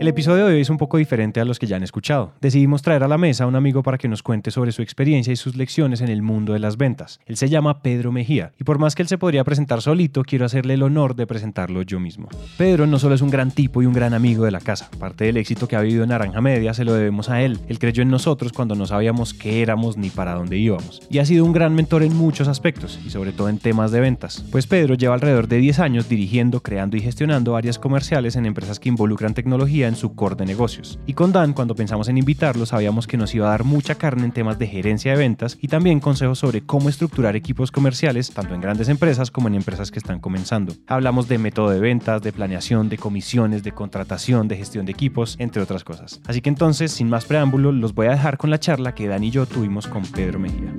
El episodio de hoy es un poco diferente a los que ya han escuchado. Decidimos traer a la mesa a un amigo para que nos cuente sobre su experiencia y sus lecciones en el mundo de las ventas. Él se llama Pedro Mejía y por más que él se podría presentar solito, quiero hacerle el honor de presentarlo yo mismo. Pedro no solo es un gran tipo y un gran amigo de la casa, parte del éxito que ha vivido en Naranja Media se lo debemos a él. Él creyó en nosotros cuando no sabíamos qué éramos ni para dónde íbamos. Y ha sido un gran mentor en muchos aspectos y sobre todo en temas de ventas. Pues Pedro lleva alrededor de 10 años dirigiendo, creando y gestionando áreas comerciales en empresas que involucran tecnología su core de negocios. Y con Dan, cuando pensamos en invitarlo, sabíamos que nos iba a dar mucha carne en temas de gerencia de ventas y también consejos sobre cómo estructurar equipos comerciales, tanto en grandes empresas como en empresas que están comenzando. Hablamos de método de ventas, de planeación, de comisiones, de contratación, de gestión de equipos, entre otras cosas. Así que entonces, sin más preámbulo, los voy a dejar con la charla que Dan y yo tuvimos con Pedro Mejía.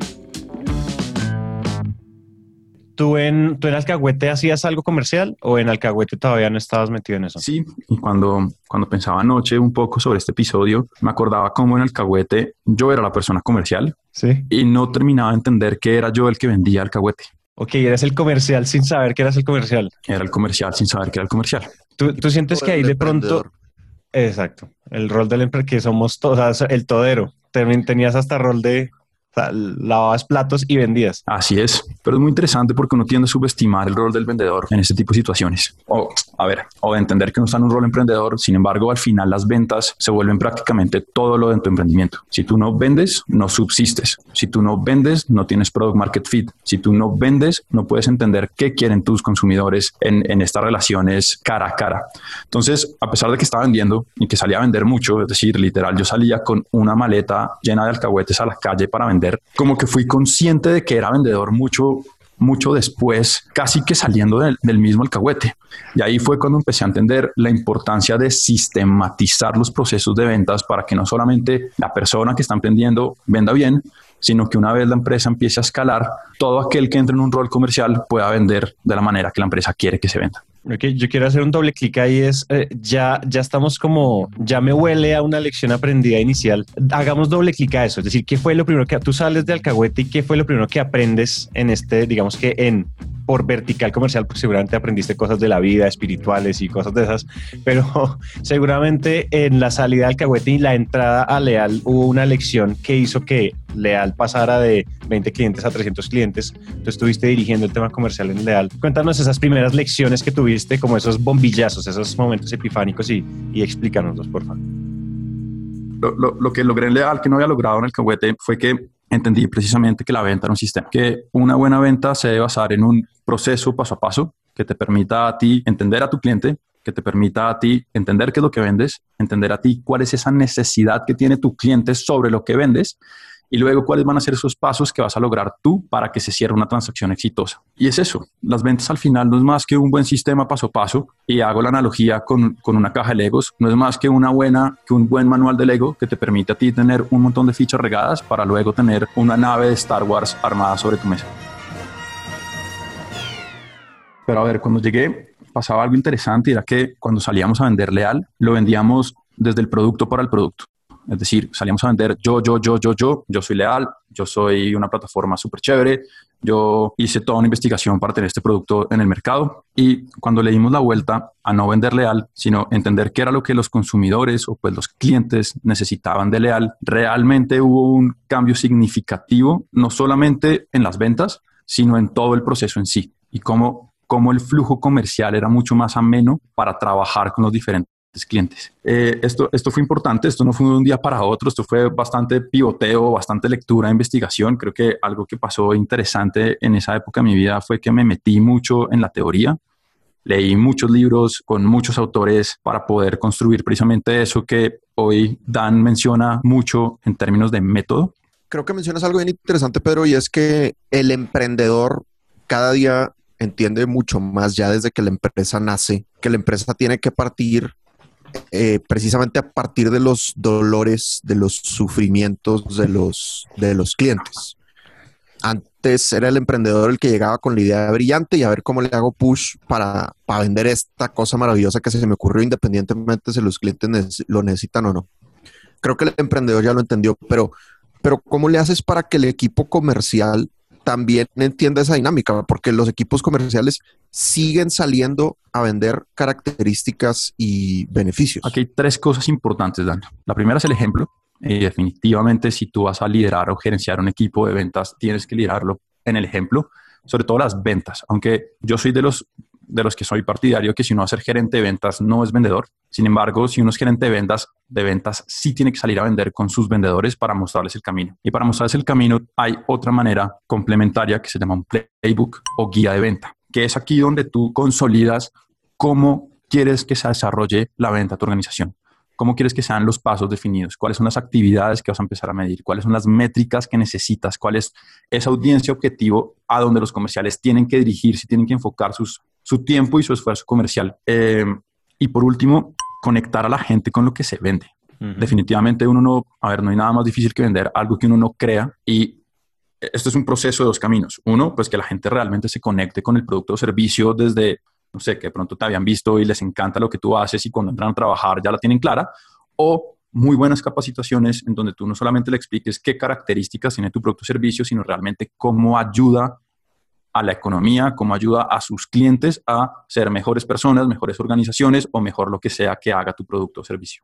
¿Tú en, ¿Tú en Alcahuete hacías algo comercial o en Alcahuete todavía no estabas metido en eso? Sí, y cuando, cuando pensaba anoche un poco sobre este episodio, me acordaba cómo en Alcahuete yo era la persona comercial Sí. y no terminaba de entender que era yo el que vendía Alcahuete. Ok, eres el comercial sin saber que eras el comercial. Era el comercial sin saber que era el comercial. ¿Tú, tú sientes que ahí de pronto... Exacto, el rol del emprendedor, que somos todos, el todero. También tenías hasta rol de... O lavabas platos y vendías. Así es, pero es muy interesante porque uno tiende a subestimar el rol del vendedor en este tipo de situaciones. O, a ver, o de entender que no está en un rol emprendedor, sin embargo, al final las ventas se vuelven prácticamente todo lo de tu emprendimiento. Si tú no vendes, no subsistes. Si tú no vendes, no tienes product market fit. Si tú no vendes, no puedes entender qué quieren tus consumidores en, en estas relaciones cara a cara. Entonces, a pesar de que estaba vendiendo y que salía a vender mucho, es decir, literal, yo salía con una maleta llena de alcahuetes a la calle para vender, como que fui consciente de que era vendedor mucho mucho después, casi que saliendo del, mismo alcahuete. Y ahí fue cuando empecé a entender la importancia de sistematizar los procesos de ventas para que no solamente la persona que está emprendiendo venda bien, sino que una vez la empresa empiece a escalar, todo aquel que entre en un rol comercial pueda vender de la manera que la empresa quiere que se venda. Ok, yo quiero hacer un doble clic ahí, es eh, ya, ya estamos como, ya me huele a una lección aprendida inicial. Hagamos doble clic a eso, es decir, ¿qué fue lo primero que tú sales de Alcahuete y qué fue lo primero que aprendes en este, digamos que en por vertical comercial, porque seguramente aprendiste cosas de la vida, espirituales y cosas de esas, pero seguramente en la salida de Alcahuete y la entrada a Leal hubo una lección que hizo que Leal pasara de 20 clientes a 300 clientes. Tú estuviste dirigiendo el tema comercial en Leal. Cuéntanos esas primeras lecciones que tuviste, como esos bombillazos, esos momentos epifánicos y, y explícanoslos, por favor. Lo, que logré en Leal, que no había logrado en el Alcahuete, fue que entendí precisamente que la venta era un sistema, que una buena venta se debe basar en un proceso paso a paso que te permita a ti entender a tu cliente, que te permita a ti entender qué es lo que vendes, entender a ti cuál es esa necesidad que tiene tu cliente sobre lo que vendes y luego cuáles van a ser esos pasos que vas a lograr tú para que se cierre una transacción exitosa. Y es eso, las ventas al final no es más que un buen sistema paso a paso, y hago la analogía con, con una caja de Legos, no es más que una buena, que un buen manual de Lego que te permite a ti tener un montón de fichas regadas para luego tener una nave de Star Wars armada sobre tu mesa. Pero a ver, cuando llegué pasaba algo interesante era que cuando salíamos a vender Leal, lo vendíamos desde el producto para el producto. Es decir, salíamos a vender yo, yo, yo, yo, yo, yo soy leal, yo soy una plataforma súper chévere, yo hice toda una investigación para tener este producto en el mercado. Y cuando le dimos la vuelta a no vender leal, sino entender qué era lo que los consumidores o pues los clientes necesitaban de leal, realmente hubo un cambio significativo, no solamente en las ventas, sino en todo el proceso en sí. Y cómo, cómo el flujo comercial era mucho más ameno para trabajar con los diferentes clientes. Eh, esto, esto fue importante, esto no fue de un día para otro, esto fue bastante pivoteo, bastante lectura, investigación. Creo que algo que pasó interesante en esa época de mi vida fue que me metí mucho en la teoría. Leí muchos libros con muchos autores para poder construir precisamente eso que hoy Dan menciona mucho en términos de método. Creo que mencionas algo bien interesante, Pedro, y es que el emprendedor cada día entiende mucho más ya desde que la empresa nace, que la empresa tiene que partir eh, precisamente a partir de los dolores, de los sufrimientos de los, de los clientes. An antes era el emprendedor el que llegaba con la idea brillante y a ver cómo le hago push para, para vender esta cosa maravillosa que se me ocurrió independientemente si los clientes lo necesitan o no. Creo que el emprendedor ya lo entendió, pero, pero ¿cómo le haces para que el equipo comercial también entienda esa dinámica? Porque los equipos comerciales siguen saliendo a vender características y beneficios. Aquí hay tres cosas importantes, Dan. La primera es el ejemplo. Y definitivamente si tú vas a liderar o gerenciar un equipo de ventas, tienes que liderarlo en el ejemplo, sobre todo las ventas. Aunque yo soy de los, de los que soy partidario que si uno va a ser gerente de ventas no es vendedor. Sin embargo, si uno es gerente de ventas, de ventas sí tiene que salir a vender con sus vendedores para mostrarles el camino. Y para mostrarles el camino hay otra manera complementaria que se llama un playbook o guía de venta, que es aquí donde tú consolidas cómo quieres que se desarrolle la venta a tu organización. ¿Cómo quieres que sean los pasos definidos? ¿Cuáles son las actividades que vas a empezar a medir? ¿Cuáles son las métricas que necesitas? ¿Cuál es esa audiencia objetivo a donde los comerciales tienen que dirigirse, tienen que enfocar sus, su tiempo y su esfuerzo comercial? Eh, y por último, conectar a la gente con lo que se vende. Definitivamente uno no, a ver, no hay nada más difícil que vender algo que uno no crea y esto es un proceso de dos caminos. Uno, pues que la gente realmente se conecte con el producto o servicio desde no sé, que de pronto te habían visto y les encanta lo que tú haces y cuando entran a trabajar ya la tienen clara, o muy buenas capacitaciones en donde tú no solamente le expliques qué características tiene tu producto o servicio, sino realmente cómo ayuda a la economía, cómo ayuda a sus clientes a ser mejores personas, mejores organizaciones o mejor lo que sea que haga tu producto o servicio.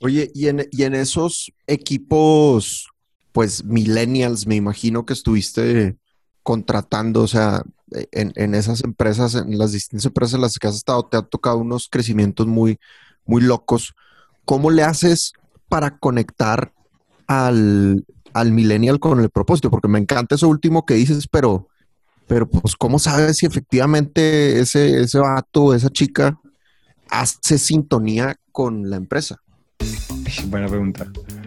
Oye, y en, y en esos equipos, pues millennials, me imagino que estuviste contratando, o sea, en, esas empresas, en las distintas empresas en las que has estado, te ha tocado unos crecimientos muy, muy locos. ¿Cómo le haces para conectar al, al millennial con el propósito? Porque me encanta eso último que dices, pero, pero pues, ¿cómo sabes si efectivamente ese, ese vato, esa chica, hace sintonía con la empresa? Buena pregunta.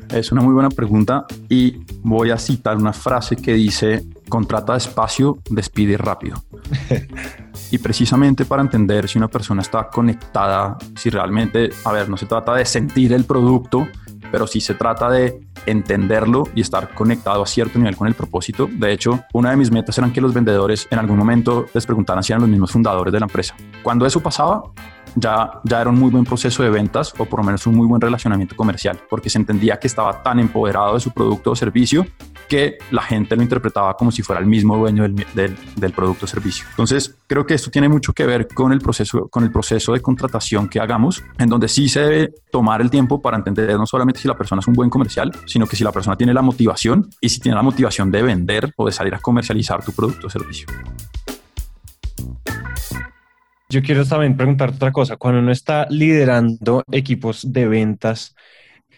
Es una muy buena pregunta y voy a citar una frase que dice, contrata despacio, despide rápido. y precisamente para entender si una persona está conectada, si realmente, a ver, no se trata de sentir el producto, pero sí se trata de entenderlo y estar conectado a cierto nivel con el propósito. De hecho, una de mis metas eran que los vendedores en algún momento les preguntaran si eran los mismos fundadores de la empresa. Cuando eso pasaba, ya, ya era un muy buen proceso de ventas o por lo menos un muy buen relacionamiento comercial, porque se entendía que estaba tan empoderado de su producto o servicio que la gente lo interpretaba como si fuera el mismo dueño del, del, producto o servicio. Entonces, creo que esto tiene mucho que ver con el, proceso, con el proceso de contratación que hagamos, en donde sí se debe tomar el tiempo para entender no solamente si la persona es un buen comercial, sino que si la persona tiene la motivación y si tiene la motivación de vender o de salir a comercializar tu producto o servicio. Yo quiero también preguntarte otra cosa. Cuando uno está liderando equipos de ventas,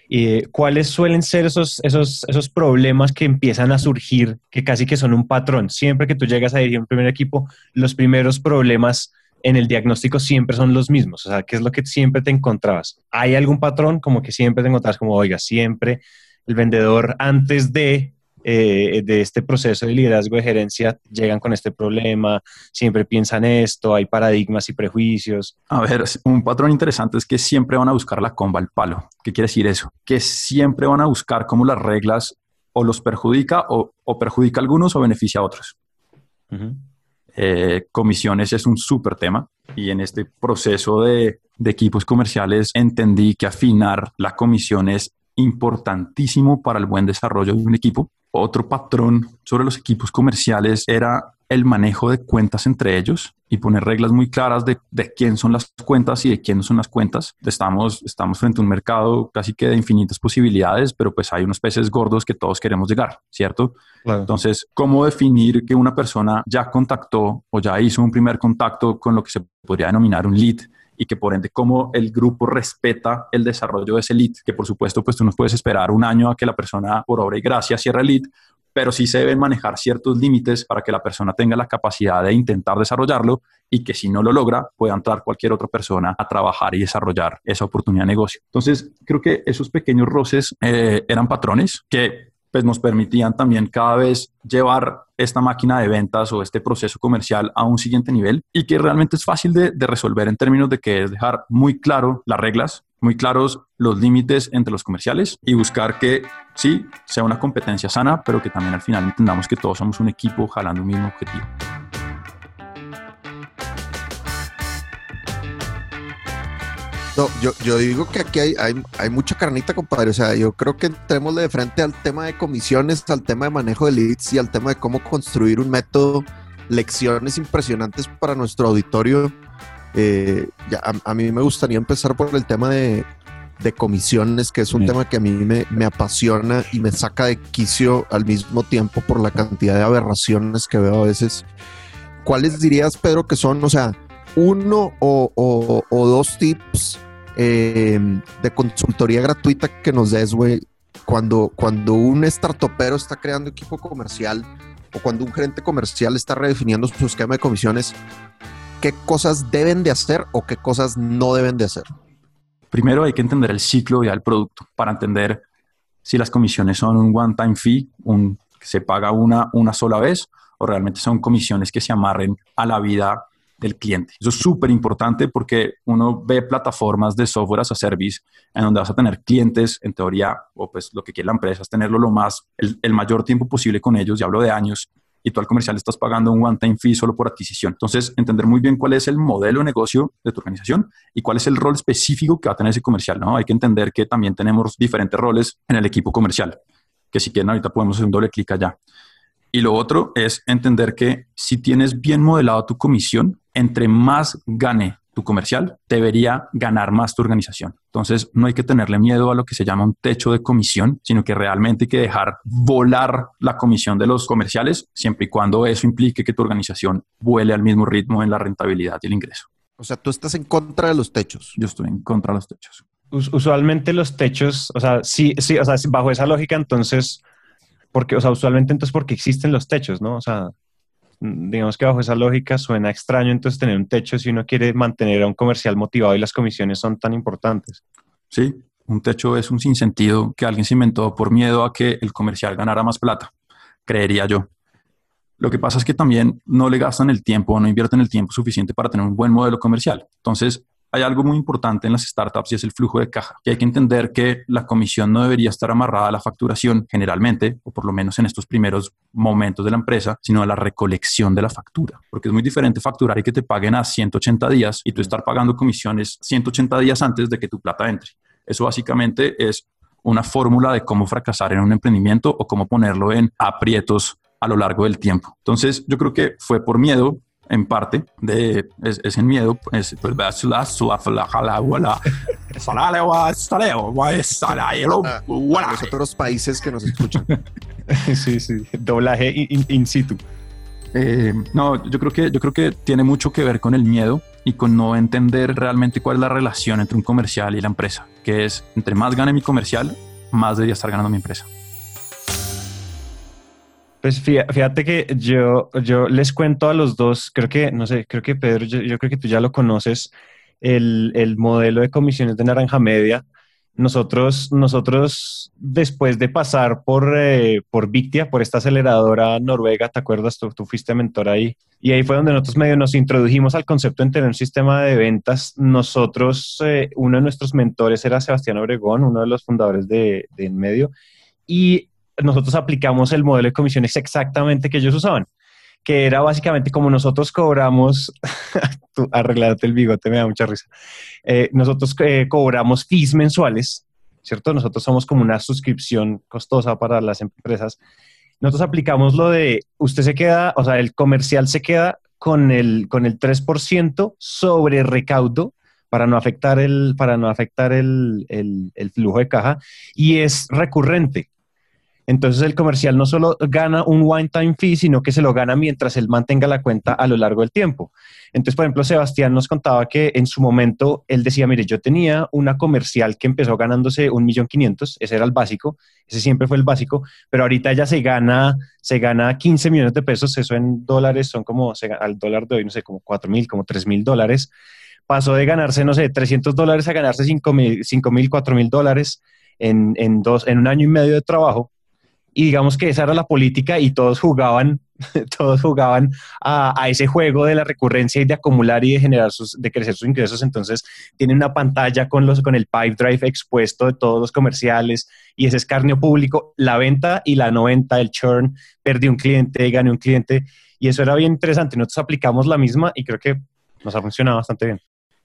eh, ¿cuáles suelen ser esos, esos, esos problemas que empiezan a surgir, que casi que son un patrón? Siempre que tú llegas a dirigir un primer equipo, los primeros problemas en el diagnóstico siempre son los mismos. O sea, ¿qué es lo que siempre te encontrabas? ¿Hay algún patrón como que siempre te encontrabas como, oiga, siempre el vendedor antes de eh, de este proceso de liderazgo de gerencia llegan con este problema, siempre piensan esto, hay paradigmas y prejuicios. A ver, un patrón interesante es que siempre van a buscar la comba al palo. ¿Qué quiere decir eso? Que siempre van a buscar cómo las reglas o los perjudica o, perjudica a algunos o beneficia a otros. Eh, comisiones es un súper tema y en este proceso de, de equipos comerciales entendí que afinar la comisión es importantísimo para el buen desarrollo de un equipo. Otro patrón sobre los equipos comerciales era el manejo de cuentas entre ellos y poner reglas muy claras de, de, quién son las cuentas y de quién no son las cuentas. Estamos, estamos frente a un mercado casi que de infinitas posibilidades, pero pues hay unos peces gordos que todos queremos llegar, ¿cierto? Entonces, ¿cómo definir que una persona ya contactó o ya hizo un primer contacto con lo que se podría denominar un lead? Y que por ende cómo el grupo respeta el desarrollo de ese lead, que por supuesto pues tú no puedes esperar un año a que la persona por obra y gracia cierre el lead, pero sí se deben manejar ciertos límites para que la persona tenga la capacidad de intentar desarrollarlo y que si no lo logra pueda entrar cualquier otra persona a trabajar y desarrollar esa oportunidad de negocio. Entonces, creo que esos pequeños roces eh, eran patrones que pues nos permitían también cada vez llevar esta máquina de ventas o este proceso comercial a un siguiente nivel y que realmente es fácil de, resolver en términos de que es dejar muy claro las reglas, muy claros los límites entre los comerciales y buscar que sí sea una competencia sana, pero que también al final entendamos que todos somos un equipo jalando un mismo objetivo. Yo, yo, digo que aquí hay, hay, hay, mucha carnita, compadre. O sea, yo creo que entremos de frente al tema de comisiones, al tema de manejo de leads y al tema de cómo construir un método, lecciones impresionantes para nuestro auditorio. Eh, ya, a, mí me gustaría empezar por el tema de, de comisiones, que es un tema que a mí me, me, apasiona y me saca de quicio al mismo tiempo por la cantidad de aberraciones que veo a veces. ¿Cuáles dirías, Pedro, que son, o sea, uno o, o, o dos tips Em, de consultoría gratuita que nos des, güey, cuando, cuando un startupero está creando equipo comercial o cuando un gerente comercial está redefiniendo su esquema de comisiones, ¿qué cosas deben de hacer o qué cosas no deben de hacer? Primero hay que entender el ciclo ya del producto para entender si las comisiones son un one-time fee, que se paga una, una sola vez, o realmente son comisiones que se amarren a la vida del cliente. Eso es súper importante porque uno ve plataformas de software as a service en donde vas a tener clientes, en teoría, o pues lo que quiere la empresa es tenerlo lo más, el, mayor tiempo posible con ellos, y hablo de años, y tú al comercial estás pagando un one-time fee solo por adquisición. Entonces, entender muy bien cuál es el modelo de negocio de tu organización y cuál es el rol específico que va a tener ese comercial, ¿no? Hay que entender que también tenemos diferentes roles en el equipo comercial, que si quieren ahorita podemos hacer un doble clic allá. Y lo otro es entender que si tienes bien modelado tu comisión, entre más gane tu comercial, debería ganar más tu organización. Entonces, no hay que tenerle miedo a lo que se llama un techo de comisión, sino que realmente hay que dejar volar la comisión de los comerciales, siempre y cuando eso implique que tu organización vuele al mismo ritmo en la rentabilidad y el ingreso. O sea, tú estás en contra de los techos. Yo estoy en contra de los techos. Usualmente los techos, o sea, sí, sí, o sea, bajo esa lógica, entonces, porque, o sea, usualmente entonces porque existen los techos, ¿no? O sea, digamos que bajo esa lógica suena extraño entonces tener un techo si uno quiere mantener a un comercial motivado y las comisiones son tan importantes. Sí, un techo es un sinsentido que alguien se inventó por miedo a que el comercial ganara más plata, creería yo. Lo que pasa es que también no le gastan el tiempo, no invierten el tiempo suficiente para tener un buen modelo comercial. Entonces, hay algo muy importante en las startups y es el flujo de caja. Y hay que entender que la comisión no debería estar amarrada a la facturación generalmente, o por lo menos en estos primeros momentos de la empresa, sino a la recolección de la factura. Porque es muy diferente facturar y que te paguen a 180 días y tú estar pagando comisiones 180 días antes de que tu plata entre. Eso básicamente es una fórmula de cómo fracasar en un emprendimiento o cómo ponerlo en aprietos a lo largo del tiempo. Entonces, yo creo que fue por miedo en parte de ese miedo es pues, los otros países que nos escuchan. Sí sí doblaje in, situ. Eh, no yo creo que yo creo que tiene mucho que ver con el miedo y con no entender realmente cuál es la relación entre un comercial y la empresa que es entre más gane mi comercial más debería estar ganando mi empresa pues fíjate que yo, yo les cuento a los dos, creo que, no sé, creo que Pedro, yo, creo que tú ya lo conoces, el, el, modelo de comisiones de Naranja Media. Nosotros, nosotros después de pasar por, eh, por Victia, por esta aceleradora noruega, ¿te acuerdas? Tú, tú fuiste mentor ahí. Y ahí fue donde nosotros medio nos introdujimos al concepto de tener un sistema de ventas. Nosotros, eh, uno de nuestros mentores era Sebastián Obregón, uno de los fundadores de, de En Medio. Y nosotros aplicamos el modelo de comisiones exactamente que ellos usaban, que era básicamente como nosotros cobramos, tú el bigote, me da mucha risa, eh, nosotros eh, cobramos fees mensuales, ¿cierto? Nosotros somos como una suscripción costosa para las empresas. Nosotros aplicamos lo de, usted se queda, o sea, el comercial se queda con el, con el 3% sobre recaudo para no afectar el, para no afectar el, el, flujo de caja y es recurrente. Entonces el comercial no solo gana un one-time fee, sino que se lo gana mientras él mantenga la cuenta a lo largo del tiempo. Entonces, por ejemplo, Sebastián nos contaba que en su momento él decía, mire, yo tenía una comercial que empezó ganándose un millón quinientos, ese era el básico, ese siempre fue el básico, pero ahorita ya se gana, se gana 15 millones de pesos, eso en dólares son como, al dólar de hoy, no sé, como 4 mil, como 3 mil dólares. Pasó de ganarse, no sé, 300 dólares a ganarse 5 mil, 4 mil dólares en, en, dos, en un año y medio de trabajo y digamos que esa era la política y todos jugaban todos jugaban a, ese juego de la recurrencia y de acumular y de generar sus, de crecer sus ingresos. Entonces tienen una pantalla con los, con el pipe drive expuesto de todos los comerciales y ese escarnio público, la venta y la no venta, el churn, perdí un cliente, gané un cliente y eso era bien interesante. Nosotros aplicamos la misma y creo que nos ha funcionado bastante bien.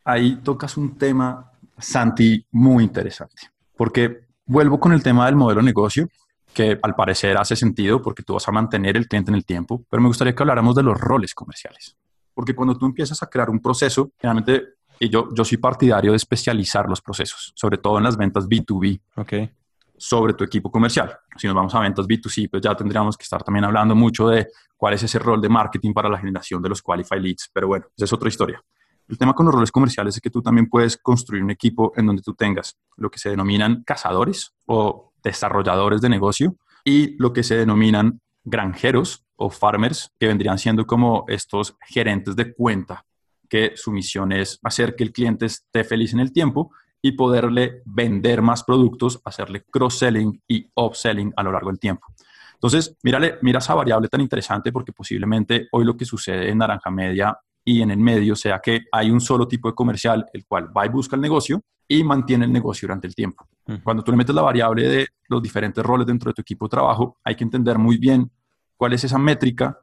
Ahí tocas un tema, Santi, muy interesante, porque vuelvo con el tema del modelo de negocio que al parecer hace sentido porque tú vas a mantener el cliente en el tiempo, pero me gustaría que habláramos de los roles comerciales. Porque cuando tú empiezas a crear un proceso, generalmente, y yo, yo soy partidario de especializar los procesos, sobre todo en las ventas B2B. Okay. sobre tu equipo comercial. Si nos vamos a ventas B2C, pues ya tendríamos que estar también hablando mucho de cuál es ese rol de marketing para la generación de los qualified leads, pero bueno, esa es otra historia. El tema con los roles comerciales es que tú también puedes construir un equipo en donde tú tengas lo que se denominan cazadores o desarrolladores de negocio y lo que se denominan granjeros o farmers, que vendrían siendo como estos gerentes de cuenta, que su misión es hacer que el cliente esté feliz en el tiempo y poderle vender más productos, hacerle cross-selling y upselling a lo largo del tiempo. Entonces, mírale, mira esa variable tan interesante porque posiblemente hoy lo que sucede en Naranja Media y en el medio sea que hay un solo tipo de comercial, el cual va y busca el negocio y mantiene el negocio durante el tiempo. Cuando tú le metes la variable de los diferentes roles dentro de tu equipo de trabajo, hay que entender muy bien cuál es esa métrica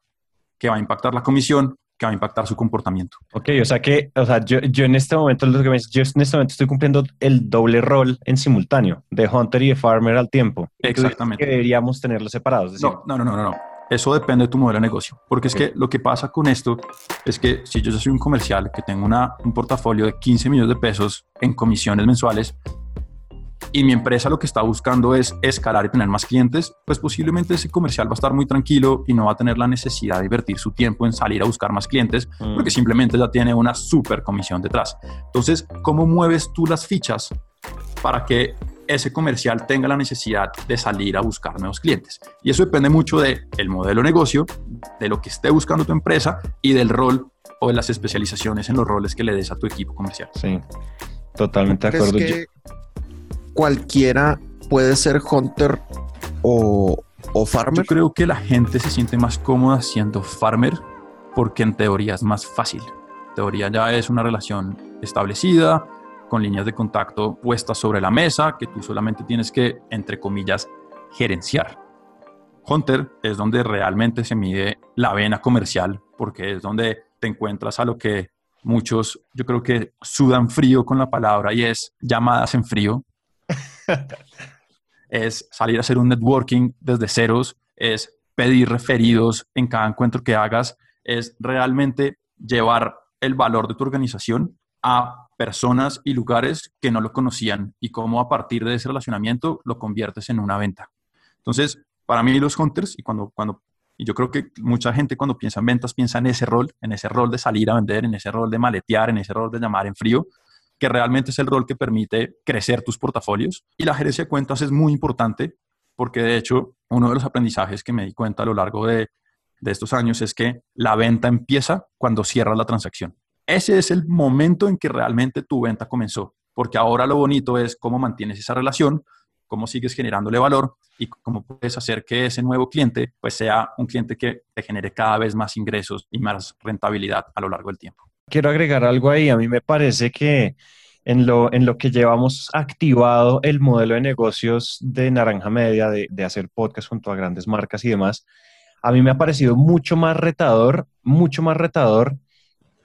que va a impactar la comisión, que va a impactar su comportamiento. Ok, o sea que, o sea, yo, yo en este momento, lo que me, yo en este momento estoy cumpliendo el doble rol en simultáneo, de hunter y de farmer al tiempo. Exactamente. Que deberíamos tenerlos separados. no, no, no, no, no. Eso depende de tu modelo de negocio. Porque es que lo que pasa con esto es que si yo soy un comercial que tengo una, un portafolio de 15 millones de pesos en comisiones mensuales y mi empresa lo que está buscando es escalar y tener más clientes, pues posiblemente ese comercial va a estar muy tranquilo y no va a tener la necesidad de invertir su tiempo en salir a buscar más clientes mm. porque simplemente ya tiene una super comisión detrás. Entonces, ¿cómo mueves tú las fichas para que ese comercial tenga la necesidad de salir a buscar nuevos clientes. Y eso depende mucho del el modelo de negocio, de lo que esté buscando tu empresa y del rol o de las especializaciones en los roles que le des a tu equipo comercial. Sí, totalmente de acuerdo. Que cualquiera puede ser hunter o, o farmer. Yo creo que la gente se siente más cómoda siendo farmer porque en teoría es más fácil. En teoría ya es una relación establecida, con líneas de contacto puestas sobre la mesa que tú solamente tienes que, entre comillas, gerenciar. Hunter es donde realmente se mide la vena comercial, porque es donde te encuentras a lo que muchos, yo creo que sudan frío con la palabra y es llamadas en frío. Es salir a hacer un networking desde ceros, es pedir referidos en cada encuentro que hagas, es realmente llevar el valor de tu organización a personas y lugares que no lo conocían y cómo a partir de ese relacionamiento lo conviertes en una venta. Entonces, para mí los hunters, y cuando, cuando y yo creo que mucha gente cuando piensa en ventas piensa en ese rol, en ese rol de salir a vender, en ese rol de maletear, en ese rol de llamar en frío, que realmente es el rol que permite crecer tus portafolios. Y la gerencia de cuentas es muy importante porque de hecho uno de los aprendizajes que me di cuenta a lo largo de, de estos años es que la venta empieza cuando cierras la transacción ese es el momento en que realmente tu venta comenzó, porque ahora lo bonito es cómo mantienes esa relación, cómo sigues generándole valor y cómo puedes hacer que ese nuevo cliente pues sea un cliente que te genere cada vez más ingresos y más rentabilidad a lo largo del tiempo. Quiero agregar algo ahí. A mí me parece que en lo, en lo que llevamos activado el modelo de negocios de Naranja Media, de, de hacer podcast junto a grandes marcas y demás, a mí me ha parecido mucho más retador, mucho más retador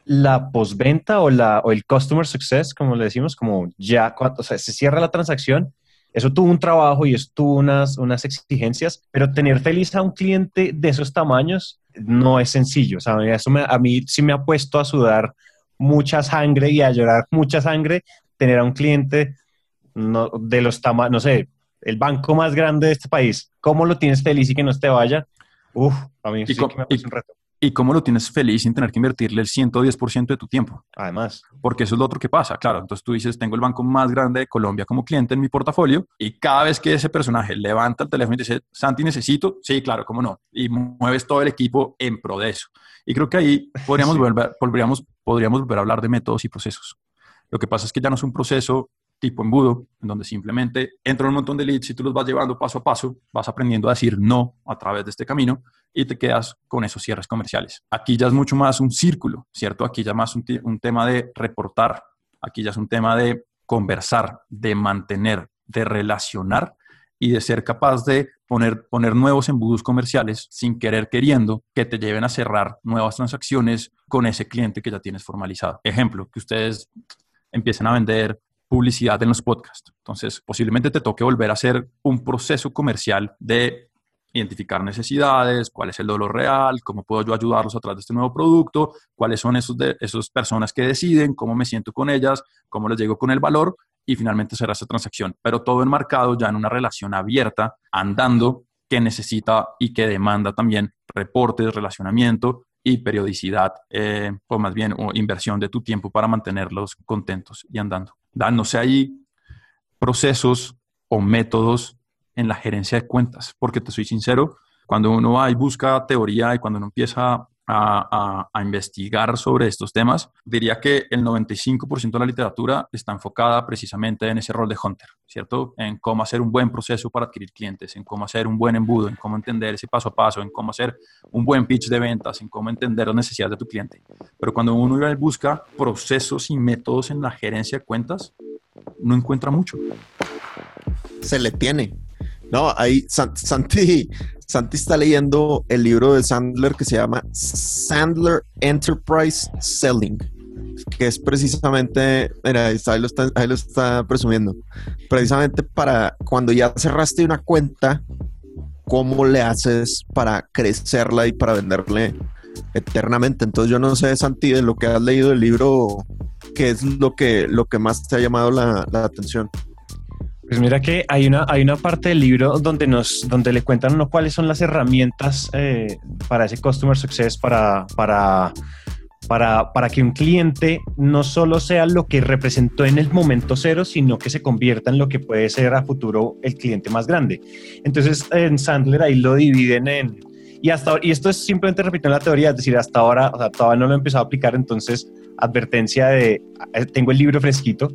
la postventa o, la, o el customer success, como le decimos, como ya cuando se cierra la transacción, eso tuvo un trabajo y eso tuvo unas, unas exigencias, pero tener feliz a un cliente de esos tamaños no es sencillo. O sea, eso a mí sí me ha puesto a sudar mucha sangre y a llorar mucha sangre tener a un cliente no, de los tamaños, no sé, el banco más grande de este país. ¿Cómo lo tienes feliz y que no te vaya? Uf, a mí sí que me ha un reto y cómo lo tienes feliz sin tener que invertirle el 110% de tu tiempo. Además. Porque eso es lo otro que pasa, claro. Entonces tú dices, tengo el banco más grande de Colombia como cliente en mi portafolio y cada vez que ese personaje levanta el teléfono y dice, Santi, necesito, sí, claro, cómo no. Y mueves todo el equipo en pro de eso. Y creo que ahí podríamos, volver, podríamos, podríamos volver a hablar de métodos y procesos. Lo que pasa es que ya no es un proceso tipo embudo, en donde simplemente entra un montón de leads y tú los vas llevando paso a paso, vas aprendiendo a decir no a través de este camino y te quedas con esos cierres comerciales. Aquí ya es mucho más un círculo, ¿cierto? Aquí ya más un, tema de reportar, aquí ya es un tema de conversar, de mantener, de relacionar y de ser capaz de poner, poner nuevos embudos comerciales sin querer queriendo que te lleven a cerrar nuevas transacciones con ese cliente que ya tienes formalizado. Ejemplo, que ustedes empiecen a vender publicidad en los podcasts. Entonces, posiblemente te toque volver a hacer un proceso comercial de identificar necesidades, cuál es el dolor real, cómo puedo yo ayudarlos a través de este nuevo producto, cuáles son esos esas personas que deciden, cómo me siento con ellas, cómo les llego con el valor y finalmente será esa transacción. Pero todo enmarcado ya en una relación abierta, andando, que necesita y que demanda también reportes, relacionamiento y periodicidad, eh, o más bien o inversión de tu tiempo para mantenerlos contentos y andando. Dándose ahí procesos o métodos en la gerencia de cuentas, porque te soy sincero, cuando uno va y busca teoría y cuando uno empieza a, investigar sobre estos temas, diría que el 95% de la literatura está enfocada precisamente en ese rol de hunter, ¿cierto? En cómo hacer un buen proceso para adquirir clientes, en cómo hacer un buen embudo, en cómo entender ese paso a paso, en cómo hacer un buen pitch de ventas, en cómo entender las necesidades de tu cliente. Pero cuando uno busca procesos y métodos en la gerencia de cuentas, no encuentra mucho. Se le tiene. No, ahí Santi, Santi está leyendo el libro de Sandler que se llama Sandler Enterprise Selling, que es precisamente, mira, ahí, lo está, ahí lo está presumiendo, precisamente para cuando ya cerraste una cuenta, ¿cómo le haces para crecerla y para venderle eternamente? Entonces yo no sé, Santi, de lo que has leído del libro, ¿qué es lo que, lo que más te ha llamado la, la atención? Pues mira que hay una, hay una parte del libro donde, nos, donde le cuentan uno cuáles son las herramientas eh, para ese customer success, para, para, para, para que un cliente no solo sea lo que representó en el momento cero, sino que se convierta en lo que puede ser a futuro el cliente más grande. Entonces en Sandler ahí lo dividen en... Y, hasta, y esto es simplemente repitiendo la teoría, es decir, hasta ahora, o sea, todavía no lo he empezado a aplicar, entonces advertencia de, eh, tengo el libro fresquito,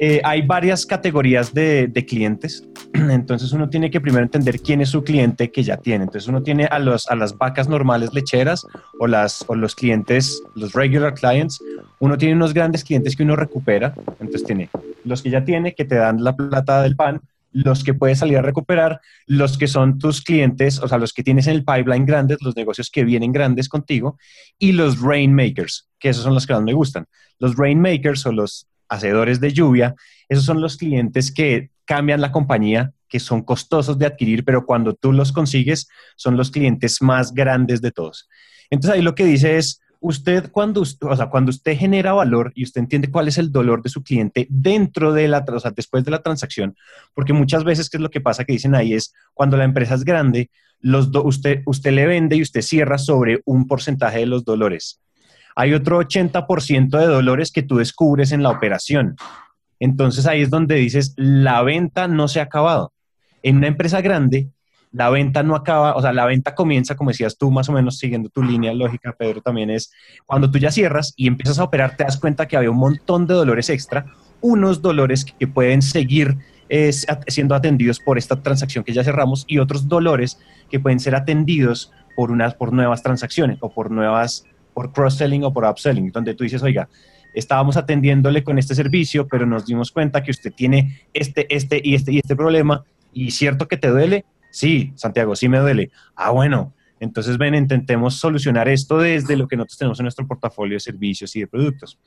eh, hay varias categorías de, clientes, entonces uno tiene que primero entender quién es su cliente que ya tiene. Entonces uno tiene a, los, a las vacas normales lecheras o, las, o los clientes, los regular clients. Uno tiene unos grandes clientes que uno recupera, entonces tiene los que ya tiene, que te dan la plata del pan, los que puedes salir a recuperar, los que son tus clientes, o sea, los que tienes en el pipeline grandes, los negocios que vienen grandes contigo, y los rainmakers, que esos son los que más me gustan. Los rainmakers o los hacedores de lluvia, esos son los clientes que cambian la compañía, que son costosos de adquirir, pero cuando tú los consigues, son los clientes más grandes de todos. Entonces ahí lo que dice es, usted cuando, o sea, cuando usted genera valor y usted entiende cuál es el dolor de su cliente dentro de la, o sea, después de la transacción, porque muchas veces, ¿qué es lo que pasa que dicen ahí? Es cuando la empresa es grande, los usted, usted le vende y usted cierra sobre un porcentaje de los dolores hay otro 80% de dolores que tú descubres en la operación. Entonces ahí es donde dices, la venta no se ha acabado. En una empresa grande, la venta no acaba, o sea, la venta comienza, como decías tú, más o menos siguiendo tu línea lógica, Pedro, también es cuando tú ya cierras y empiezas a operar, te das cuenta que había un montón de dolores extra, unos dolores que pueden seguir eh, siendo atendidos por esta transacción que ya cerramos y otros dolores que pueden ser atendidos por, unas, por nuevas transacciones o por nuevas por cross-selling o por upselling, donde tú dices, oiga, estábamos atendiéndole con este servicio, pero nos dimos cuenta que usted tiene este, este y este y este problema, y cierto que te duele, sí, Santiago, sí me duele. Ah, bueno, entonces ven, intentemos solucionar esto desde lo que nosotros tenemos en nuestro portafolio de servicios y de productos.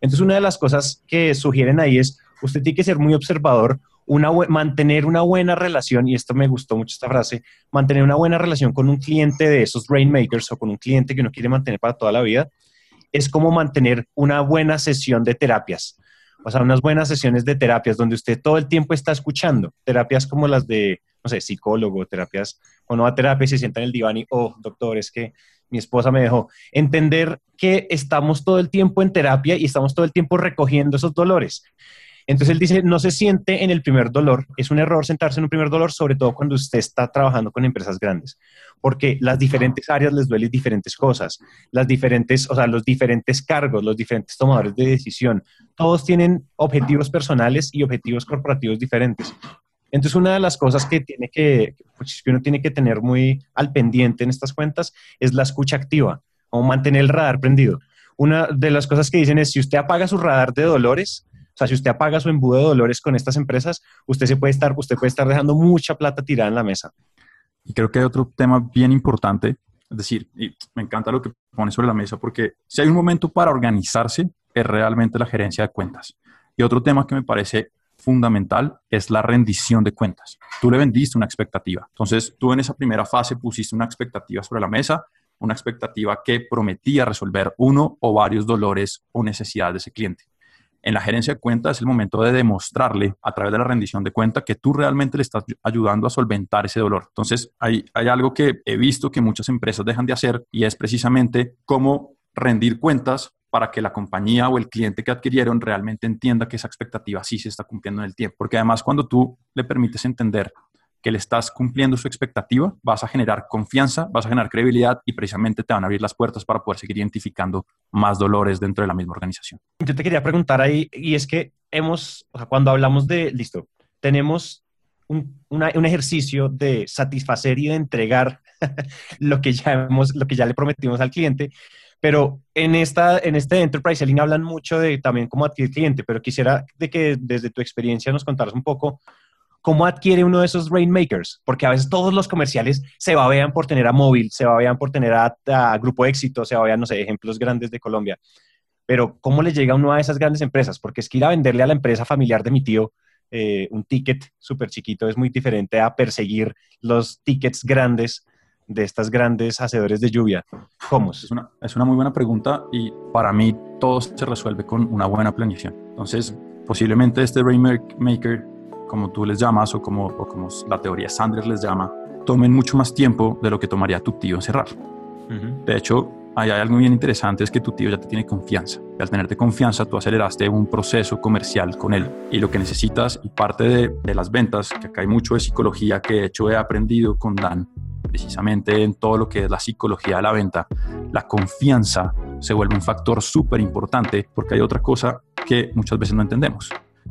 Entonces, una de las cosas que sugieren ahí es, usted tiene que ser muy observador mantener una buena relación, y esto me gustó mucho esta frase, mantener una buena relación con un cliente de esos rainmakers o con un cliente que uno quiere mantener para toda la vida, es como mantener una buena sesión de terapias. O sea, unas buenas sesiones de terapias donde usted todo el tiempo está escuchando. Terapias como las de, no sé, psicólogo, terapias, cuando va a terapia y se sienta en el diván y, oh, doctor, es que mi esposa me dejó. Entender que estamos todo el tiempo en terapia y estamos todo el tiempo recogiendo esos dolores Entonces él dice, no se siente en el primer dolor. Es un error sentarse en un primer dolor, sobre todo cuando usted está trabajando con empresas grandes, porque las diferentes áreas les duelen diferentes cosas, las diferentes, o sea, los diferentes cargos, los diferentes tomadores de decisión, todos tienen objetivos personales y objetivos corporativos diferentes. Entonces, una de las cosas que tiene que, pues, que uno tiene que tener muy al pendiente en estas cuentas es la escucha activa o mantener el radar prendido. Una de las cosas que dicen es, si usted apaga su radar de dolores, o sea, si usted apaga su embudo de dolores con estas empresas, usted se puede estar, usted puede estar dejando mucha plata tirada en la mesa. Y creo que hay otro tema bien importante, es decir, y me encanta lo que pone sobre la mesa porque si hay un momento para organizarse, es realmente la gerencia de cuentas. Y otro tema que me parece fundamental es la rendición de cuentas. Tú le vendiste una expectativa. Entonces, tú en esa primera fase pusiste una expectativa sobre la mesa, una expectativa que prometía resolver uno o varios dolores o necesidades de ese cliente en la gerencia de cuentas es el momento de demostrarle a través de la rendición de cuenta que tú realmente le estás ayudando a solventar ese dolor. Entonces, hay, hay algo que he visto que muchas empresas dejan de hacer y es precisamente cómo rendir cuentas para que la compañía o el cliente que adquirieron realmente entienda que esa expectativa sí se está cumpliendo en el tiempo. Porque además cuando tú le permites entender que le estás cumpliendo su expectativa, vas a generar confianza, vas a generar credibilidad y precisamente te van a abrir las puertas para poder seguir identificando más dolores dentro de la misma organización. Yo te quería preguntar ahí, y es que hemos, o sea, cuando hablamos de, listo, tenemos un, un ejercicio de satisfacer y de entregar lo, que ya hemos, lo que ya le prometimos al cliente, pero en, esta, en este Enterprise Selling hablan mucho de también cómo adquirir cliente, pero quisiera de que desde tu experiencia nos contaras un poco ¿Cómo adquiere uno de esos rainmakers? Porque a veces todos los comerciales se babean por tener a móvil, se babean por tener a, Grupo Éxito, se babean, no sé, ejemplos grandes de Colombia. Pero ¿cómo le llega uno a esas grandes empresas? Porque es que ir a venderle a la empresa familiar de mi tío eh, un ticket súper chiquito es muy diferente a perseguir los tickets grandes de estas grandes hacedores de lluvia. ¿Cómo? Es una, es una muy buena pregunta y para mí todo se resuelve con una buena planeación. Entonces, posiblemente este Rainmaker como tú les llamas o como, como la teoría Sanders les llama, tomen mucho más tiempo de lo que tomaría tu tío en cerrar. De hecho, hay algo bien interesante, es que tu tío ya te tiene confianza. Y al tenerte confianza, tú aceleraste un proceso comercial con él. Y lo que necesitas, y parte de, de las ventas, que acá hay mucho de psicología que de hecho he aprendido con Dan, precisamente en todo lo que es la psicología de la venta, la confianza se vuelve un factor súper importante porque hay otra cosa que muchas veces no entendemos.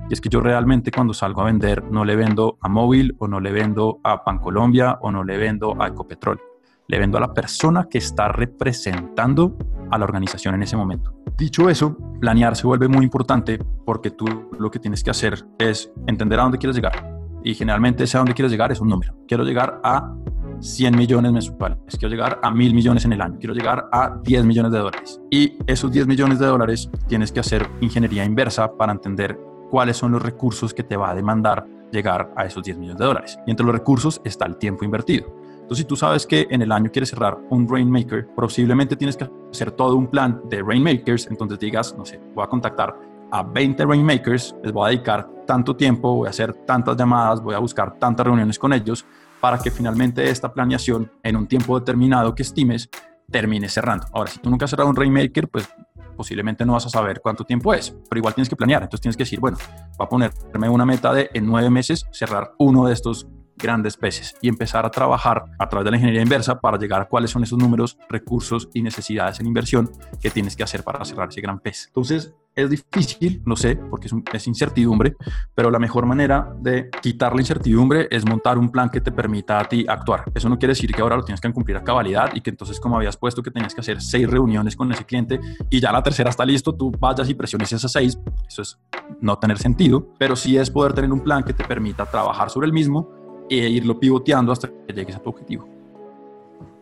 Y es que yo realmente cuando salgo a vender no le vendo a Móvil o no le vendo a Pancolombia o no le vendo a Ecopetrol. Le vendo a la persona que está representando a la organización en ese momento. Dicho eso, planear se vuelve muy importante porque tú lo que tienes que hacer es entender a dónde quieres llegar. Y generalmente ese a dónde quieres llegar es un número. Quiero llegar a 100 millones mensuales, quiero llegar a 1000 millones en el año, quiero llegar a 10 millones de dólares. Y esos 10 millones de dólares tienes que hacer ingeniería inversa para entender cuáles son los recursos que te va a demandar llegar a esos 10 millones de dólares. Y entre los recursos está el tiempo invertido. Entonces, si tú sabes que en el año quieres cerrar un Rainmaker, posiblemente tienes que hacer todo un plan de Rainmakers, entonces digas, no sé, voy a contactar a 20 Rainmakers, les voy a dedicar tanto tiempo, voy a hacer tantas llamadas, voy a buscar tantas reuniones con ellos, para que finalmente esta planeación en un tiempo determinado que estimes termine cerrando. Ahora, si tú nunca has cerrado un Rainmaker, pues posiblemente no vas a saber cuánto tiempo es, pero igual tienes que planear. Entonces tienes que decir, bueno, va a ponerme una meta de en nueve meses cerrar uno de estos grandes peces y empezar a trabajar a través de la ingeniería inversa para llegar a cuáles son esos números, recursos y necesidades en inversión que tienes que hacer para cerrar ese gran pez. Entonces, es difícil, lo sé, porque es, incertidumbre, pero la mejor manera de quitar la incertidumbre es montar un plan que te permita a ti actuar. Eso no quiere decir que ahora lo tienes que cumplir a cabalidad y que entonces como habías puesto que tenías que hacer seis reuniones con ese cliente y ya la tercera está listo, tú vayas y presiones esas seis. Eso es no tener sentido, pero sí es poder tener un plan que te permita trabajar sobre el mismo e irlo pivoteando hasta que llegues a tu objetivo.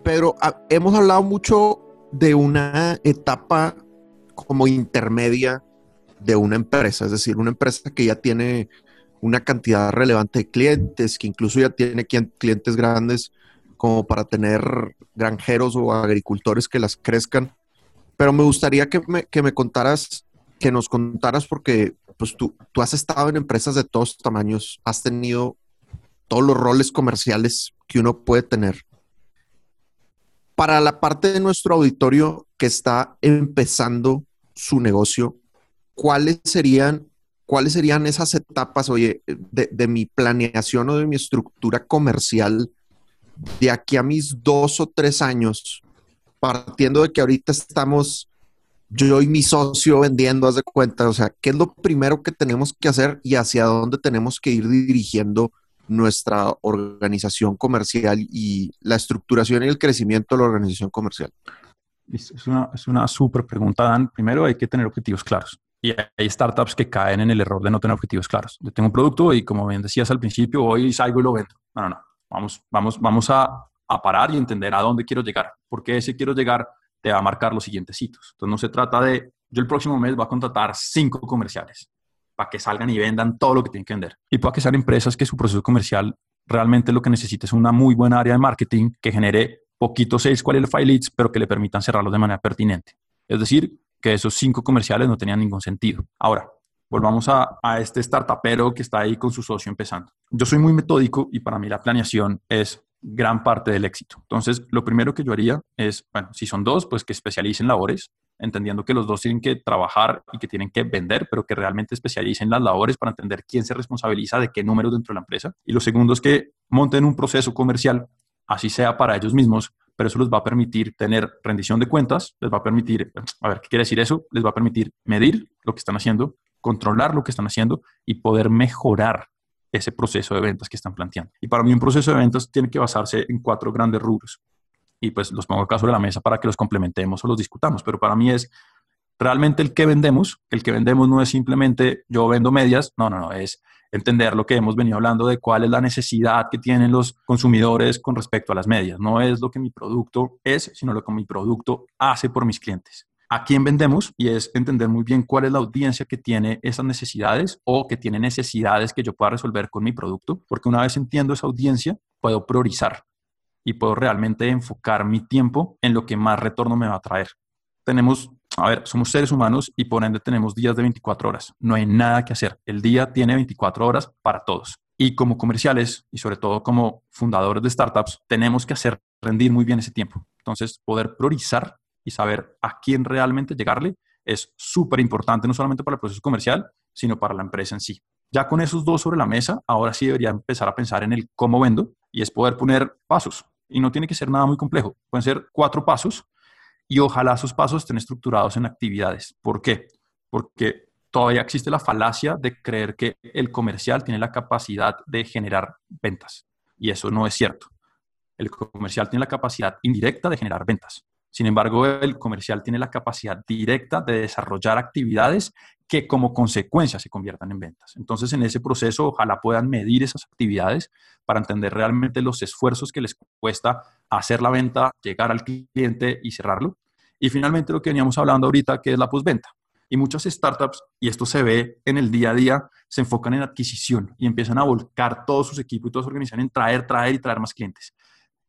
Pero ah, hemos hablado mucho de una etapa como intermedia de una empresa, es decir, una empresa que ya tiene una cantidad relevante de clientes, que incluso ya tiene clientes grandes como para tener granjeros o agricultores que las crezcan. Pero me gustaría que me, que me contaras, que nos contaras, porque pues tú, tú has estado en empresas de todos tamaños, has tenido todos los roles comerciales que uno puede tener. Para la parte de nuestro auditorio que está empezando su negocio, ¿cuáles serían ¿cuáles serían esas etapas, oye, de, mi planeación o de mi estructura comercial de aquí a mis dos o tres años, partiendo de que ahorita estamos yo y mi socio vendiendo, haz de cuenta, o sea, ¿qué es lo primero que tenemos que hacer y hacia dónde tenemos que ir dirigiendo nuestra organización comercial y la estructuración y el crecimiento de la organización comercial? Es una, es una súper pregunta, Dan. Primero hay que tener objetivos claros. Y hay startups que caen en el error de no tener objetivos claros. Yo tengo un producto y como bien decías al principio, hoy salgo y lo vendo. No, no, no. Vamos, vamos, vamos a, a parar y entender a dónde quiero llegar. Porque ese quiero llegar te va a marcar los siguientes sitios. Entonces no se trata de, yo el próximo mes voy a contratar cinco comerciales para que salgan y vendan todo lo que tienen que vender. Y para que sean empresas que su proceso comercial realmente lo que necesita es una muy buena área de marketing que genere poquitos sales qualify leads, pero que le permitan cerrarlos de manera pertinente. Es decir, que esos cinco comerciales no tenían ningún sentido. Ahora, volvamos a, a este startupero que está ahí con su socio empezando. Yo soy muy metódico y para mí la planeación es gran parte del éxito. Entonces, lo primero que yo haría es, bueno, si son dos, pues que especialicen labores, entendiendo que los dos tienen que trabajar y que tienen que vender, pero que realmente especialicen las labores para entender quién se responsabiliza de qué números dentro de la empresa. Y lo segundo es que monten un proceso comercial, así sea para ellos mismos, pero eso les va a permitir tener rendición de cuentas, les va a permitir, a ver, ¿qué quiere decir eso? Les va a permitir medir lo que están haciendo, controlar lo que están haciendo y poder mejorar ese proceso de ventas que están planteando. Y para mí un proceso de ventas tiene que basarse en cuatro grandes rubros. Y pues los pongo acá sobre la mesa para que los complementemos o los discutamos. Pero para mí es realmente el que vendemos. El que vendemos no es simplemente yo vendo medias. No, no, no. Es entender lo que hemos venido hablando de cuál es la necesidad que tienen los consumidores con respecto a las medias. No es lo que mi producto es, sino lo que mi producto hace por mis clientes. A quién vendemos y es entender muy bien cuál es la audiencia que tiene esas necesidades o que tiene necesidades que yo pueda resolver con mi producto, porque una vez entiendo esa audiencia, puedo priorizar y puedo realmente enfocar mi tiempo en lo que más retorno me va a traer. Tenemos a ver, somos seres humanos y por ende tenemos días de 24 horas. No hay nada que hacer. El día tiene 24 horas para todos. Y como comerciales y sobre todo como fundadores de startups, tenemos que hacer rendir muy bien ese tiempo. Entonces, poder priorizar y saber a quién realmente llegarle es súper importante, no solamente para el proceso comercial, sino para la empresa en sí. Ya con esos dos sobre la mesa, ahora sí debería empezar a pensar en el cómo vendo y es poder poner pasos. Y no tiene que ser nada muy complejo. Pueden ser cuatro pasos y ojalá esos pasos estén estructurados en actividades. ¿Por qué? Porque todavía existe la falacia de creer que el comercial tiene la capacidad de generar ventas. Y eso no es cierto. El comercial tiene la capacidad indirecta de generar ventas. Sin embargo, el comercial tiene la capacidad directa de desarrollar actividades que como consecuencia se conviertan en ventas. Entonces, en ese proceso, ojalá puedan medir esas actividades para entender realmente los esfuerzos que les cuesta hacer la venta, llegar al cliente y cerrarlo. Y finalmente, lo que veníamos hablando ahorita, que es la postventa. Y muchas startups, y esto se ve en el día a día, se enfocan en adquisición y empiezan a volcar todos sus equipos y toda su organización en traer, traer y traer más clientes.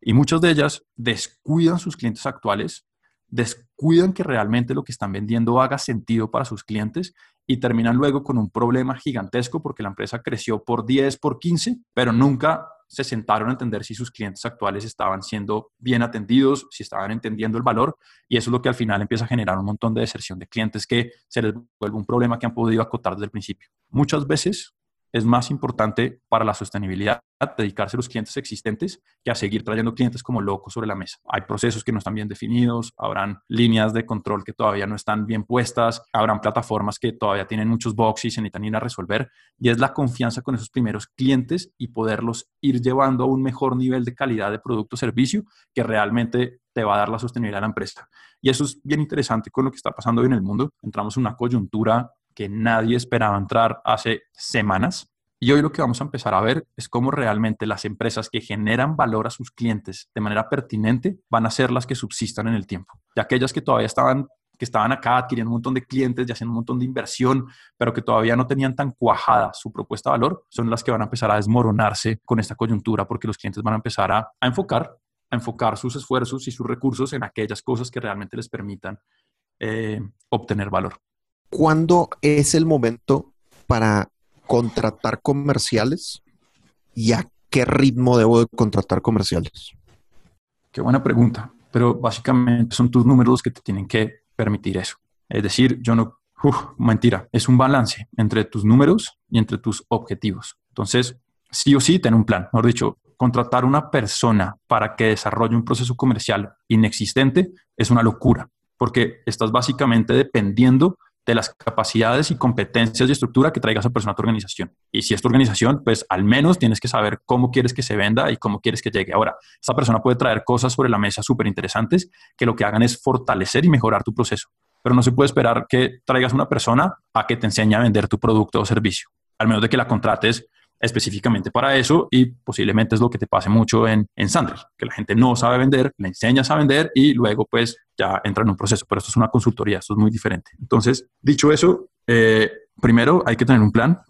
Y muchas de ellas descuidan sus clientes actuales, descuidan que realmente lo que están vendiendo haga sentido para sus clientes y terminan luego con un problema gigantesco porque la empresa creció por 10, por 15, pero nunca se sentaron a entender si sus clientes actuales estaban siendo bien atendidos, si estaban entendiendo el valor, y eso es lo que al final empieza a generar un montón de deserción de clientes que se les vuelve un problema que han podido acotar desde el principio. Muchas veces es más importante para la sostenibilidad dedicarse a los clientes existentes que a seguir trayendo clientes como locos sobre la mesa. Hay procesos que no están bien definidos, habrán líneas de control que todavía no están bien puestas, habrán plataformas que todavía tienen muchos bugs y se necesitan ir a resolver. Y es la confianza con esos primeros clientes y poderlos ir llevando a un mejor nivel de calidad de producto o servicio que realmente te va a dar la sostenibilidad a la empresa. Y eso es bien interesante con lo que está pasando hoy en el mundo. Entramos en una coyuntura que nadie esperaba entrar hace semanas. Y hoy lo que vamos a empezar a ver es cómo realmente las empresas que generan valor a sus clientes de manera pertinente van a ser las que subsistan en el tiempo. Y aquellas que todavía estaban que estaban acá adquiriendo un montón de clientes y haciendo un montón de inversión, pero que todavía no tenían tan cuajada su propuesta de valor, son las que van a empezar a desmoronarse con esta coyuntura porque los clientes van a empezar a, enfocar, a enfocar sus esfuerzos y sus recursos en aquellas cosas que realmente les permitan eh, obtener valor. ¿Cuándo es el momento para contratar comerciales y a qué ritmo debo de contratar comerciales? Qué buena pregunta, pero básicamente son tus números que te tienen que permitir eso. Es decir, yo no mentira, es un balance entre tus números y entre tus objetivos. Entonces, sí o sí, ten un plan. Mejor dicho, contratar una persona para que desarrolle un proceso comercial inexistente es una locura, porque estás básicamente dependiendo de las capacidades y competencias y estructura que traiga esa persona a tu organización. Y si es tu organización, pues al menos tienes que saber cómo quieres que se venda y cómo quieres que llegue. Ahora, esa persona puede traer cosas sobre la mesa súper interesantes que lo que hagan es fortalecer y mejorar tu proceso. Pero no se puede esperar que traigas una persona a que te enseñe a vender tu producto o servicio, al menos de que la contrates específicamente para eso y posiblemente es lo que te pase mucho en, en Sandler, que la gente no sabe vender, le enseñas a vender y luego pues ya entra en un proceso, pero esto es una consultoría, esto es muy diferente. Entonces, dicho eso, eh, primero hay que tener un plan.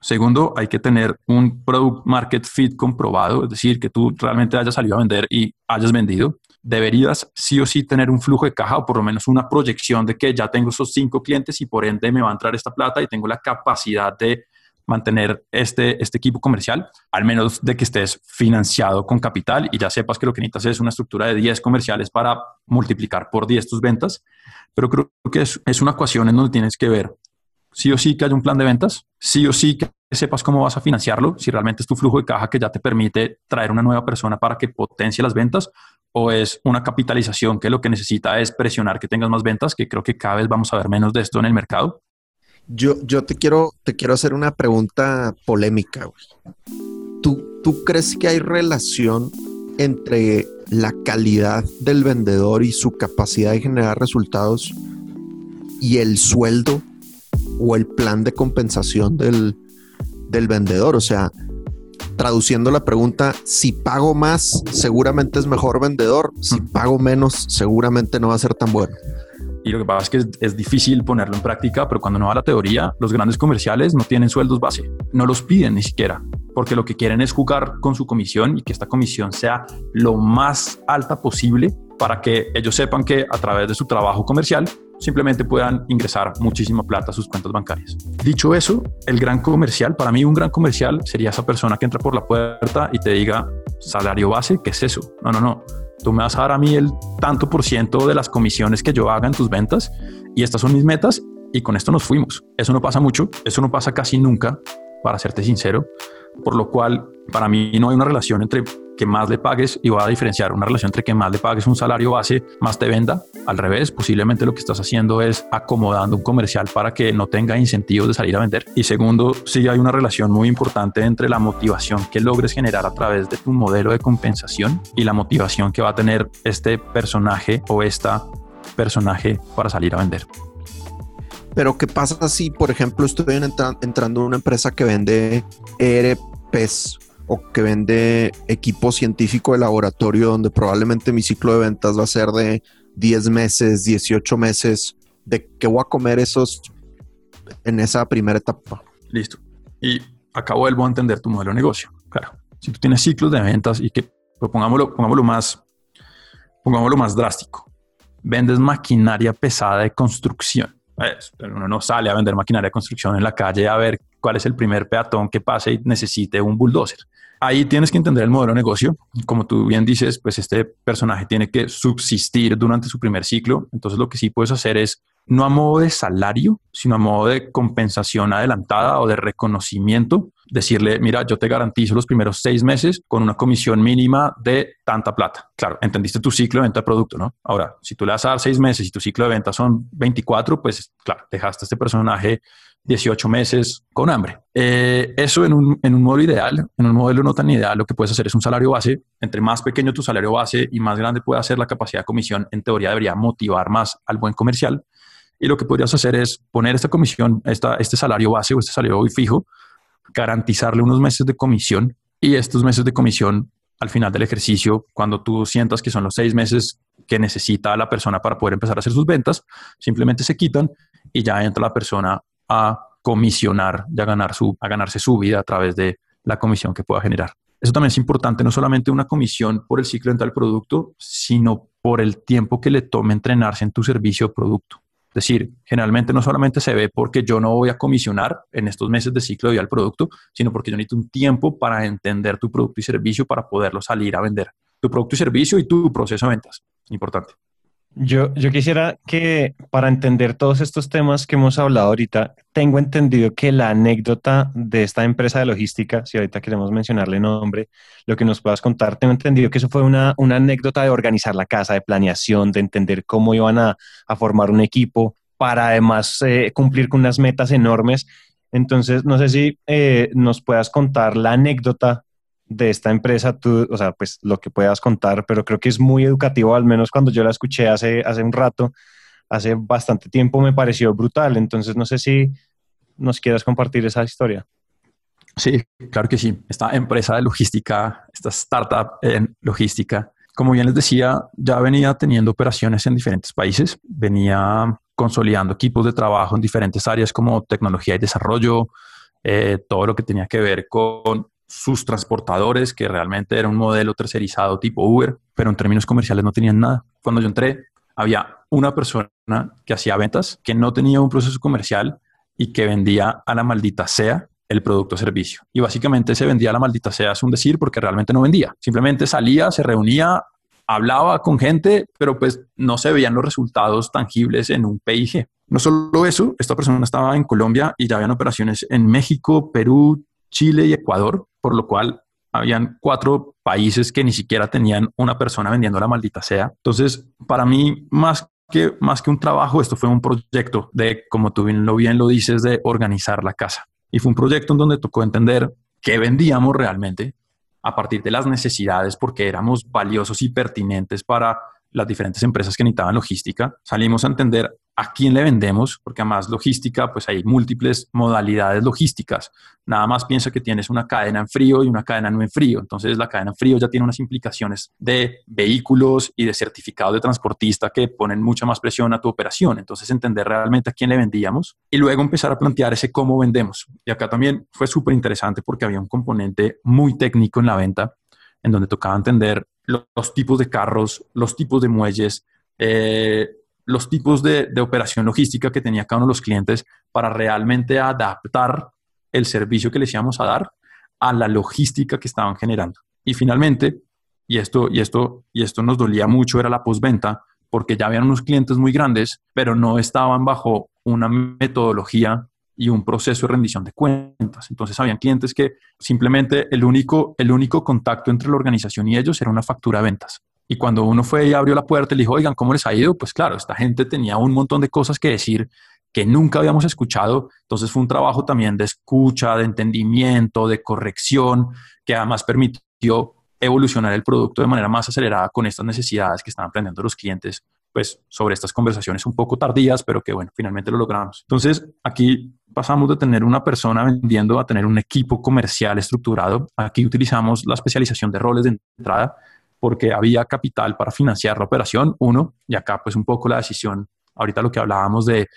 Segundo, hay que tener un product market fit comprobado, es decir, que tú realmente hayas salido a vender y hayas vendido. Deberías sí o sí tener un flujo de caja o por lo menos una proyección de que ya tengo esos cinco clientes y por ende me va a entrar esta plata y tengo la capacidad de mantener este, este equipo comercial, al menos de que estés financiado con capital y ya sepas que lo que necesitas es una estructura de 10 comerciales para multiplicar por 10 tus ventas. Pero creo que es, es una ecuación en donde tienes que ver sí o sí que haya un plan de ventas, sí o sí que sepas cómo vas a financiarlo, si realmente es tu flujo de caja que ya te permite traer una nueva persona para que potencie las ventas o es una capitalización que lo que necesita es presionar que tengas más ventas, que creo que cada vez vamos a ver menos de esto en el mercado. Yo, yo te, quiero, te quiero hacer una pregunta polémica. ¿Tú, ¿Tú crees que hay relación entre la calidad del vendedor y su capacidad de generar resultados y el sueldo o el plan de compensación del, del vendedor? O sea, traduciendo la pregunta, si pago más, seguramente es mejor vendedor. Si pago menos, seguramente no va a ser tan bueno. Y lo que pasa es que es, difícil ponerlo en práctica, pero cuando no va la teoría, los grandes comerciales no tienen sueldos base, no los piden ni siquiera, porque lo que quieren es jugar con su comisión y que esta comisión sea lo más alta posible para que ellos sepan que a través de su trabajo comercial simplemente puedan ingresar muchísima plata a sus cuentas bancarias. Dicho eso, el gran comercial, para mí un gran comercial sería esa persona que entra por la puerta y te diga, salario base, ¿qué es eso? No, no, no tú me vas a dar a mí el tanto por ciento de las comisiones que yo haga en tus ventas y estas son mis metas y con esto nos fuimos. Eso no pasa mucho, eso no pasa casi nunca, para serte sincero, por lo cual para mí no hay una relación entre que más le pagues y va a diferenciar una relación entre que más le pagues un salario base, más te venda. Al revés, posiblemente lo que estás haciendo es acomodando un comercial para que no tenga incentivos de salir a vender. Y segundo, sí hay una relación muy importante entre la motivación que logres generar a través de tu modelo de compensación y la motivación que va a tener este personaje o esta personaje para salir a vender. Pero ¿qué pasa si, por ejemplo, estoy entrando en una empresa que vende ERPs o que vende equipo científico de laboratorio donde probablemente mi ciclo de ventas va a ser de 10 meses, 18 meses, de qué voy a comer esos en esa primera etapa. Listo. Y acá vuelvo a entender tu modelo de negocio. Claro, si tú tienes ciclos de ventas y que, pues pongámoslo, pongámoslo más, pongámoslo más drástico, vendes maquinaria pesada de construcción. Uno no sale a vender maquinaria de construcción en la calle a ver cuál es el primer peatón que pase y necesite un bulldozer ahí tienes que entender el modelo de negocio. Como tú bien dices, pues este personaje tiene que subsistir durante su primer ciclo. Entonces lo que sí puedes hacer es no a modo de salario, sino a modo de compensación adelantada o de reconocimiento, decirle, mira, yo te garantizo los primeros seis meses con una comisión mínima de tanta plata. Claro, entendiste tu ciclo de venta de producto, ¿no? Ahora, si tú le vas a seis meses y tu ciclo de venta son 24, pues claro, dejaste a este personaje 18 meses con hambre. Eh, eso en un, en un modelo ideal, en un modelo no tan ideal, lo que puedes hacer es un salario base. Entre más pequeño tu salario base y más grande pueda ser la capacidad de comisión, en teoría debería motivar más al buen comercial. Y lo que podrías hacer es poner esta comisión, esta, este salario base o este salario fijo, garantizarle unos meses de comisión y estos meses de comisión al final del ejercicio, cuando tú sientas que son los seis meses que necesita la persona para poder empezar a hacer sus ventas, simplemente se quitan y ya entra la persona a comisionar y a, ganar su, a ganarse su vida a través de la comisión que pueda generar. Eso también es importante, no solamente una comisión por el ciclo dental producto, sino por el tiempo que le tome entrenarse en tu servicio o producto. Es decir, generalmente no solamente se ve porque yo no voy a comisionar en estos meses de ciclo de vida al producto, sino porque yo necesito un tiempo para entender tu producto y servicio para poderlo salir a vender. Tu producto y servicio y tu proceso de ventas. Importante. Yo, yo quisiera que para entender todos estos temas que hemos hablado ahorita, tengo entendido que la anécdota de esta empresa de logística, si ahorita queremos mencionarle nombre, lo que nos puedas contar, tengo entendido que eso fue una, una anécdota de organizar la casa, de planeación, de entender cómo iban a, a formar un equipo para además eh, cumplir con unas metas enormes. Entonces, no sé si eh, nos puedas contar la anécdota de esta empresa, tú, o sea, pues lo que puedas contar, pero creo que es muy educativo, al menos cuando yo la escuché hace, hace un rato, hace bastante tiempo me pareció brutal, entonces no sé si nos quieras compartir esa historia. Sí, claro que sí. Esta empresa de logística, esta startup en logística, como bien les decía, ya venía teniendo operaciones en diferentes países, venía consolidando equipos de trabajo en diferentes áreas como tecnología y desarrollo, eh, todo lo que tenía que ver con sus transportadores, que realmente era un modelo tercerizado tipo Uber, pero en términos comerciales no tenían nada. Cuando yo entré, había una persona que hacía ventas, que no tenía un proceso comercial y que vendía a la maldita sea el producto o servicio. Y básicamente se vendía a la maldita sea, es un decir, porque realmente no vendía. Simplemente salía, se reunía, hablaba con gente, pero pues no se veían los resultados tangibles en un PIG. No solo eso, esta persona estaba en Colombia y ya habían operaciones en México, Perú, Chile y Ecuador, por lo cual habían cuatro países que ni siquiera tenían una persona vendiendo la maldita sea. Entonces, para mí, más que, más que un trabajo, esto fue un proyecto de, como tú bien lo, bien lo dices, de organizar la casa. Y fue un proyecto en donde tocó entender qué vendíamos realmente a partir de las necesidades, porque éramos valiosos y pertinentes para las diferentes empresas que necesitaban logística. Salimos a entender a quién le vendemos, porque además logística, pues hay múltiples modalidades logísticas. Nada más piensa que tienes una cadena en frío y una cadena no en frío. Entonces la cadena en frío ya tiene unas implicaciones de vehículos y de certificado de transportista que ponen mucha más presión a tu operación. Entonces entender realmente a quién le vendíamos y luego empezar a plantear ese cómo vendemos. Y acá también fue súper interesante porque había un componente muy técnico en la venta en donde tocaba entender los, tipos de carros, los tipos de muelles, eh, los tipos de, operación logística que tenía cada uno de los clientes para realmente adaptar el servicio que les íbamos a dar a la logística que estaban generando. Y finalmente, y esto, y esto, y esto nos dolía mucho, era la postventa, porque ya habían unos clientes muy grandes, pero no estaban bajo una metodología y un proceso de rendición de cuentas. Entonces, habían clientes que simplemente el único, el único contacto entre la organización y ellos era una factura de ventas. Y cuando uno fue y abrió la puerta y le dijo, oigan, ¿cómo les ha ido? Pues claro, esta gente tenía un montón de cosas que decir que nunca habíamos escuchado. Entonces fue un trabajo también de escucha, de entendimiento, de corrección, que además permitió evolucionar el producto de manera más acelerada con estas necesidades que estaban aprendiendo los clientes, pues sobre estas conversaciones un poco tardías, pero que bueno, finalmente lo logramos. Entonces aquí pasamos de tener una persona vendiendo a tener un equipo comercial estructurado. Aquí utilizamos la especialización de roles de entrada porque había capital para financiar la operación, uno, y acá pues un poco la decisión, ahorita lo que hablábamos de,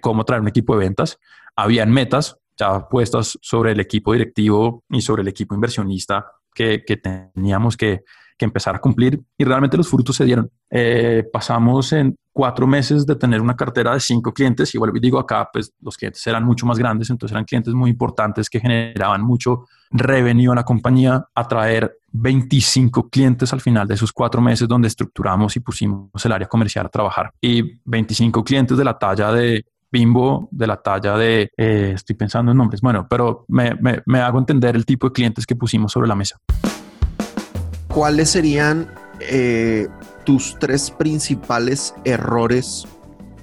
cómo traer un equipo de ventas, habían metas ya puestas sobre el equipo directivo y sobre el equipo inversionista que, que teníamos que, que empezar a cumplir y realmente los frutos se dieron. Eh, pasamos en cuatro meses de tener una cartera de cinco clientes y vuelvo y digo acá, pues los clientes eran mucho más grandes, entonces eran clientes muy importantes que generaban mucho revenue a la compañía, a traer 25 clientes al final de esos cuatro meses donde estructuramos y pusimos el área comercial a trabajar y 25 clientes de la talla de Bimbo de la talla de, eh, estoy pensando en nombres, bueno, pero me, me, me hago entender el tipo de clientes que pusimos sobre la mesa. ¿Cuáles serían eh, tus tres principales errores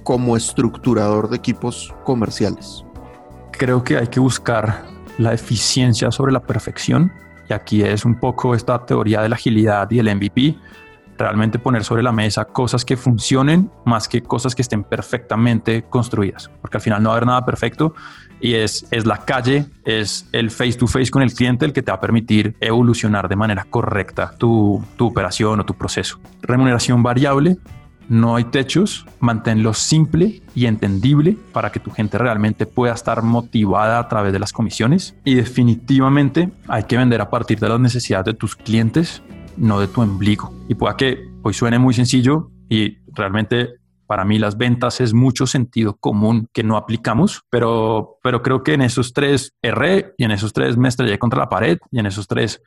como estructurador de equipos comerciales? Creo que hay que buscar la eficiencia sobre la perfección. Y aquí es un poco esta teoría de la agilidad y el MVP. Realmente poner sobre la mesa cosas que funcionen más que cosas que estén perfectamente construidas. Porque al final no va a haber nada perfecto y es, es la calle, es el face to face con el cliente el que te va a permitir evolucionar de manera correcta tu, tu operación o tu proceso. Remuneración variable, no hay techos, manténlo simple y entendible para que tu gente realmente pueda estar motivada a través de las comisiones. Y definitivamente hay que vender a partir de las necesidades de tus clientes, no de tu ombligo. Y pueda que hoy suene muy sencillo y realmente para mí las ventas es mucho sentido común que no aplicamos, pero, pero creo que en esos tres erré y en esos tres me estrellé contra la pared y en esos tres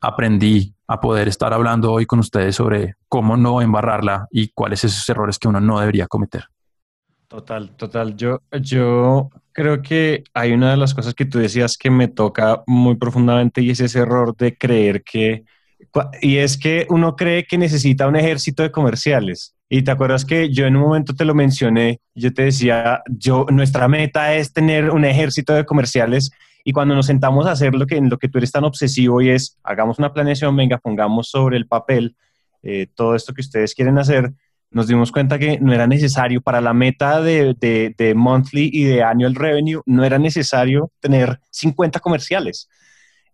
aprendí a poder estar hablando hoy con ustedes sobre cómo no embarrarla y cuáles esos errores que uno no debería cometer. Total, total. Yo, yo creo que hay una de las cosas que tú decías que me toca muy profundamente y es ese error de creer que, y es que uno cree que necesita un ejército de comerciales. Y te acuerdas que yo en un momento te lo mencioné, yo te decía, yo, nuestra meta es tener un ejército de comerciales y cuando nos sentamos a hacer lo que, lo que tú eres tan obsesivo y es, hagamos una planeación, venga, pongamos sobre el papel eh, todo esto que ustedes quieren hacer, nos dimos cuenta que no era necesario para la meta de, de, monthly y de annual revenue, no era necesario tener 50 comerciales.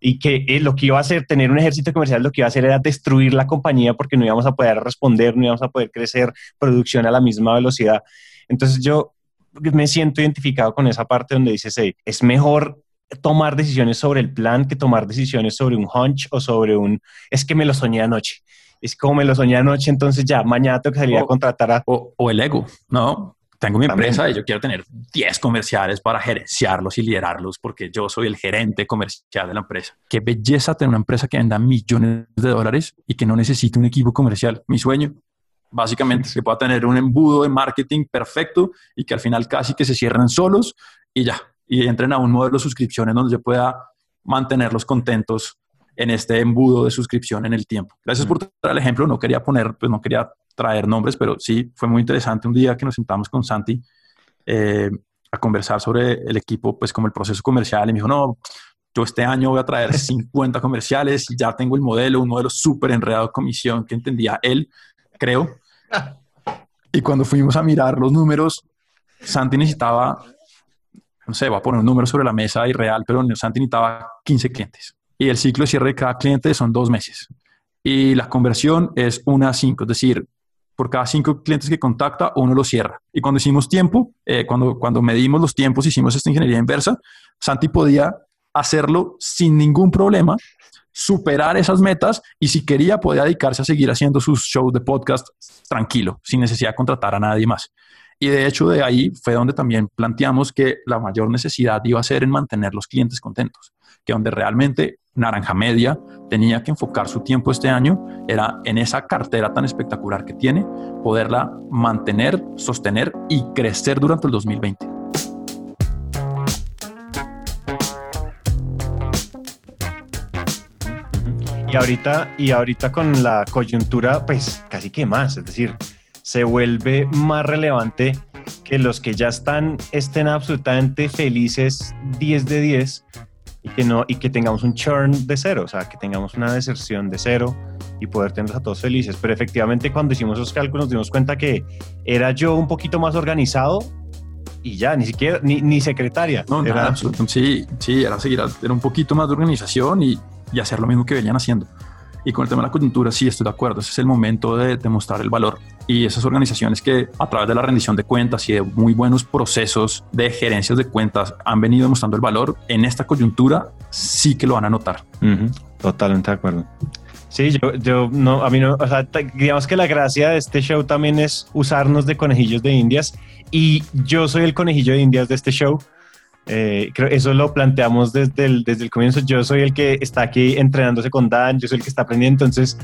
Y que eh, lo que iba a hacer, tener un ejército comercial, lo que iba a hacer era destruir la compañía porque no íbamos a poder responder, no íbamos a poder crecer producción a la misma velocidad. Entonces yo me siento identificado con esa parte donde dices, hey, es mejor tomar decisiones sobre el plan que tomar decisiones sobre un hunch o sobre un, es que me lo soñé anoche es como me lo soñé anoche, entonces ya mañana tengo que salir a contratar a... O, el ego, ¿no? Tengo mi empresa y yo quiero tener 10 comerciales para gerenciarlos y liderarlos porque yo soy el gerente comercial de la empresa. Qué belleza tener una empresa que venda millones de dólares y que no necesite un equipo comercial. Mi sueño, básicamente, que pueda tener un embudo de marketing perfecto y que al final casi que se cierren solos y ya, y entren a un modelo de suscripciones donde yo pueda mantenerlos contentos en este embudo de suscripción en el tiempo. Gracias por traer el ejemplo. No quería poner, pues no quería traer nombres, pero sí fue muy interesante un día que nos sentamos con Santi eh, a conversar sobre el equipo, pues como el proceso comercial. Y me dijo, no, yo este año voy a traer 50 comerciales y ya tengo el modelo, un modelo súper enredado de comisión que entendía él, creo. Y cuando fuimos a mirar los números, Santi necesitaba, no sé, va a poner un número sobre la mesa irreal, pero Santi necesitaba 15 clientes y el ciclo de cierre de cada cliente son dos meses. Y la conversión es una a cinco, es decir, por cada cinco clientes que contacta, uno lo cierra. Y cuando hicimos tiempo, eh, cuando, cuando medimos los tiempos, hicimos esta ingeniería inversa, Santi podía hacerlo sin ningún problema, superar esas metas y si quería podía dedicarse a seguir haciendo sus shows de podcast tranquilo, sin necesidad de contratar a nadie más. Y de hecho de ahí fue donde también planteamos que la mayor necesidad iba a ser en mantener los clientes contentos, que donde realmente Naranja Media tenía que enfocar su tiempo este año era en esa cartera tan espectacular que tiene, poderla mantener, sostener y crecer durante el 2020. Y ahorita, y ahorita con la coyuntura, pues casi que más, es decir, se vuelve más relevante que los que ya están estén absolutamente felices 10 de 10 y que, no, y que tengamos un churn de cero, o sea, que tengamos una deserción de cero y poder tenerlos a todos felices. Pero efectivamente cuando hicimos esos cálculos nos dimos cuenta que era yo un poquito más organizado y ya, ni siquiera, ni, ni secretaria. No, era, nada, sí, sí, era seguir, era un poquito más de organización y, y hacer lo mismo que venían haciendo. Y con el tema de la coyuntura, sí, estoy de acuerdo. Ese es el momento de demostrar el valor. Y esas organizaciones que a través de la rendición de cuentas y de muy buenos procesos de gerencias de cuentas han venido demostrando el valor, en esta coyuntura sí que lo van a notar. Totalmente de acuerdo. Sí, yo, yo no, a mí no, o sea, digamos que la gracia de este show también es usarnos de conejillos de indias y yo soy el conejillo de indias de este show eh, creo eso lo planteamos desde el, desde el comienzo. Yo soy el que está aquí entrenándose con Dan, yo soy el que está aprendiendo. Entonces,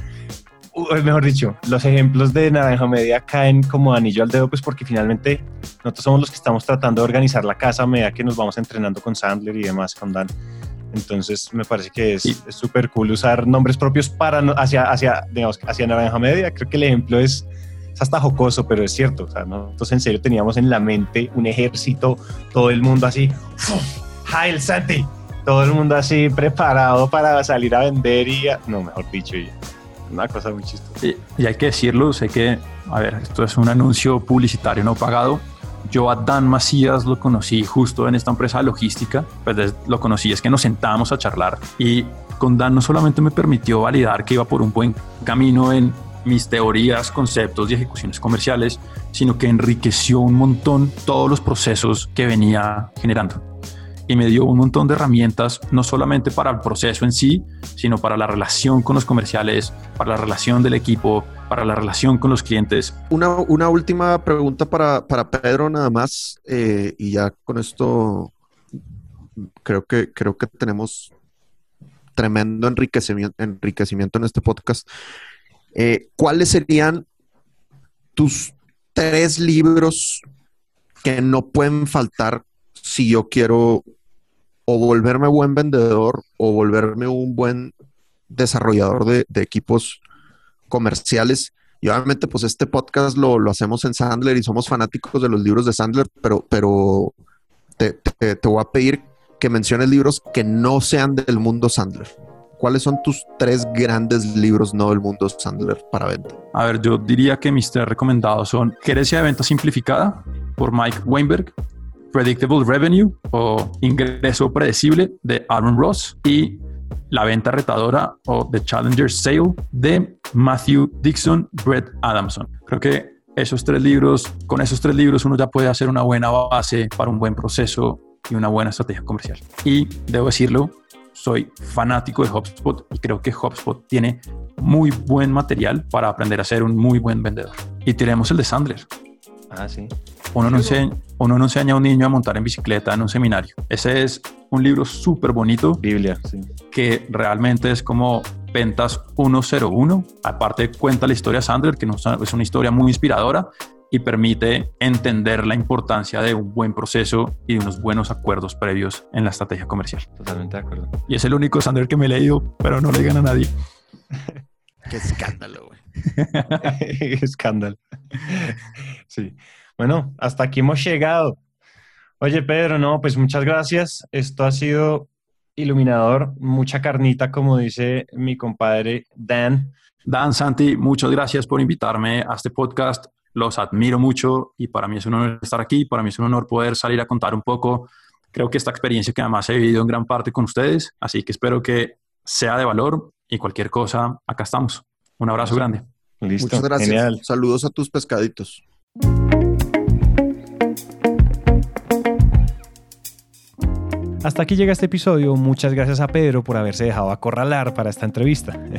mejor dicho, los ejemplos de Naranja Media caen como anillo al dedo, pues porque finalmente nosotros somos los que estamos tratando de organizar la casa a medida que nos vamos entrenando con Sandler y demás, con Dan. Entonces, me parece que es súper cool usar nombres propios para hacia, hacia, digamos, hacia Naranja Media. Creo que el ejemplo es es hasta jocoso, pero es cierto. O sea, nosotros en serio teníamos en la mente un ejército, todo el mundo así, ¡Hail Santi! Todo el mundo así preparado para salir a vender y, no, mejor dicho, una cosa muy chistosa. Y, hay que decirlo, sé que, a ver, esto es un anuncio publicitario no pagado. Yo a Dan Macías lo conocí justo en esta empresa de logística, pues lo conocí, es que nos sentábamos a charlar y con Dan no solamente me permitió validar que iba por un buen camino en mis teorías, conceptos y ejecuciones comerciales, sino que enriqueció un montón todos los procesos que venía generando. Y me dio un montón de herramientas, no solamente para el proceso en sí, sino para la relación con los comerciales, para la relación del equipo, para la relación con los clientes. Una, una última pregunta para, para, Pedro nada más, eh, y ya con esto creo que, creo que tenemos tremendo enriquecimiento, enriquecimiento en este podcast. Eh, ¿Cuáles serían tus tres libros que no pueden faltar si yo quiero o volverme buen vendedor o volverme un buen desarrollador de, equipos comerciales? Y obviamente, pues este podcast lo, hacemos en Sandler y somos fanáticos de los libros de Sandler, pero, pero te, te, voy a pedir que menciones libros que no sean del mundo Sandler. ¿Cuáles son tus tres grandes libros no del mundo Sandler para venta? A ver, yo diría que mis tres recomendados son Gerencia de Venta Simplificada por Mike Weinberg, Predictable Revenue o Ingreso Predecible de Aaron Ross y La Venta Retadora o The Challenger Sale de Matthew Dixon, Brett Adamson. Creo que esos tres libros, con esos tres libros uno ya puede hacer una buena base para un buen proceso y una buena estrategia comercial. Y debo decirlo, soy fanático de HubSpot y creo que HubSpot tiene muy buen material para aprender a ser un muy buen vendedor. Y tenemos el de Sandler. Ah, sí. Uno no, enseña, uno no enseña a un niño a montar en bicicleta en un seminario. Ese es un libro súper bonito. Biblia, sí. Que realmente es como Ventas 101. Aparte cuenta la historia de Sandler, que es una historia muy inspiradora y permite entender la importancia de un buen proceso y de unos buenos acuerdos previos en la estrategia comercial. Totalmente de acuerdo. Y es el único Sander que me he leído, pero no le digan a nadie. Qué escándalo, güey. escándalo. Sí. Bueno, hasta aquí hemos llegado. Oye, Pedro, no, pues muchas gracias. Esto ha sido iluminador, mucha carnita, como dice mi compadre Dan. Dan Santi, muchas gracias por invitarme a este podcast los admiro mucho y para mí es un honor estar aquí, para mí es un honor poder salir a contar un poco, creo que esta experiencia que además he vivido en gran parte con ustedes, así que espero que sea de valor y cualquier cosa, acá estamos. Un abrazo grande. Listo. Muchas gracias. Saludos a tus pescaditos. Hasta aquí llega este episodio. Muchas gracias a Pedro por haberse dejado acorralar para esta entrevista.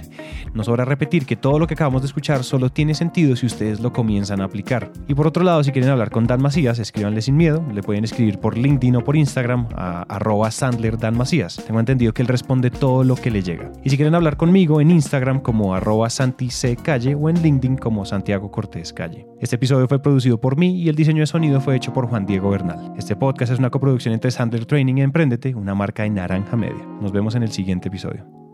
No sobra repetir que todo lo que acabamos de escuchar solo tiene sentido si ustedes lo comienzan a aplicar. Y por otro lado, si quieren hablar con Dan Macías, escríbanle sin miedo. Le pueden escribir por LinkedIn o por Instagram a arroba Sandler Dan Macías. Tengo entendido que él responde todo lo que le llega. Y si quieren hablar conmigo en Instagram como arroba Santi C. Calle o en LinkedIn como Santiago Cortés Calle. Este episodio fue producido por mí y el diseño de sonido fue hecho por Juan Diego Bernal. Este podcast es una coproducción entre Sandler Training y Emprendete, una marca de Naranja Media. Nos vemos en el siguiente episodio.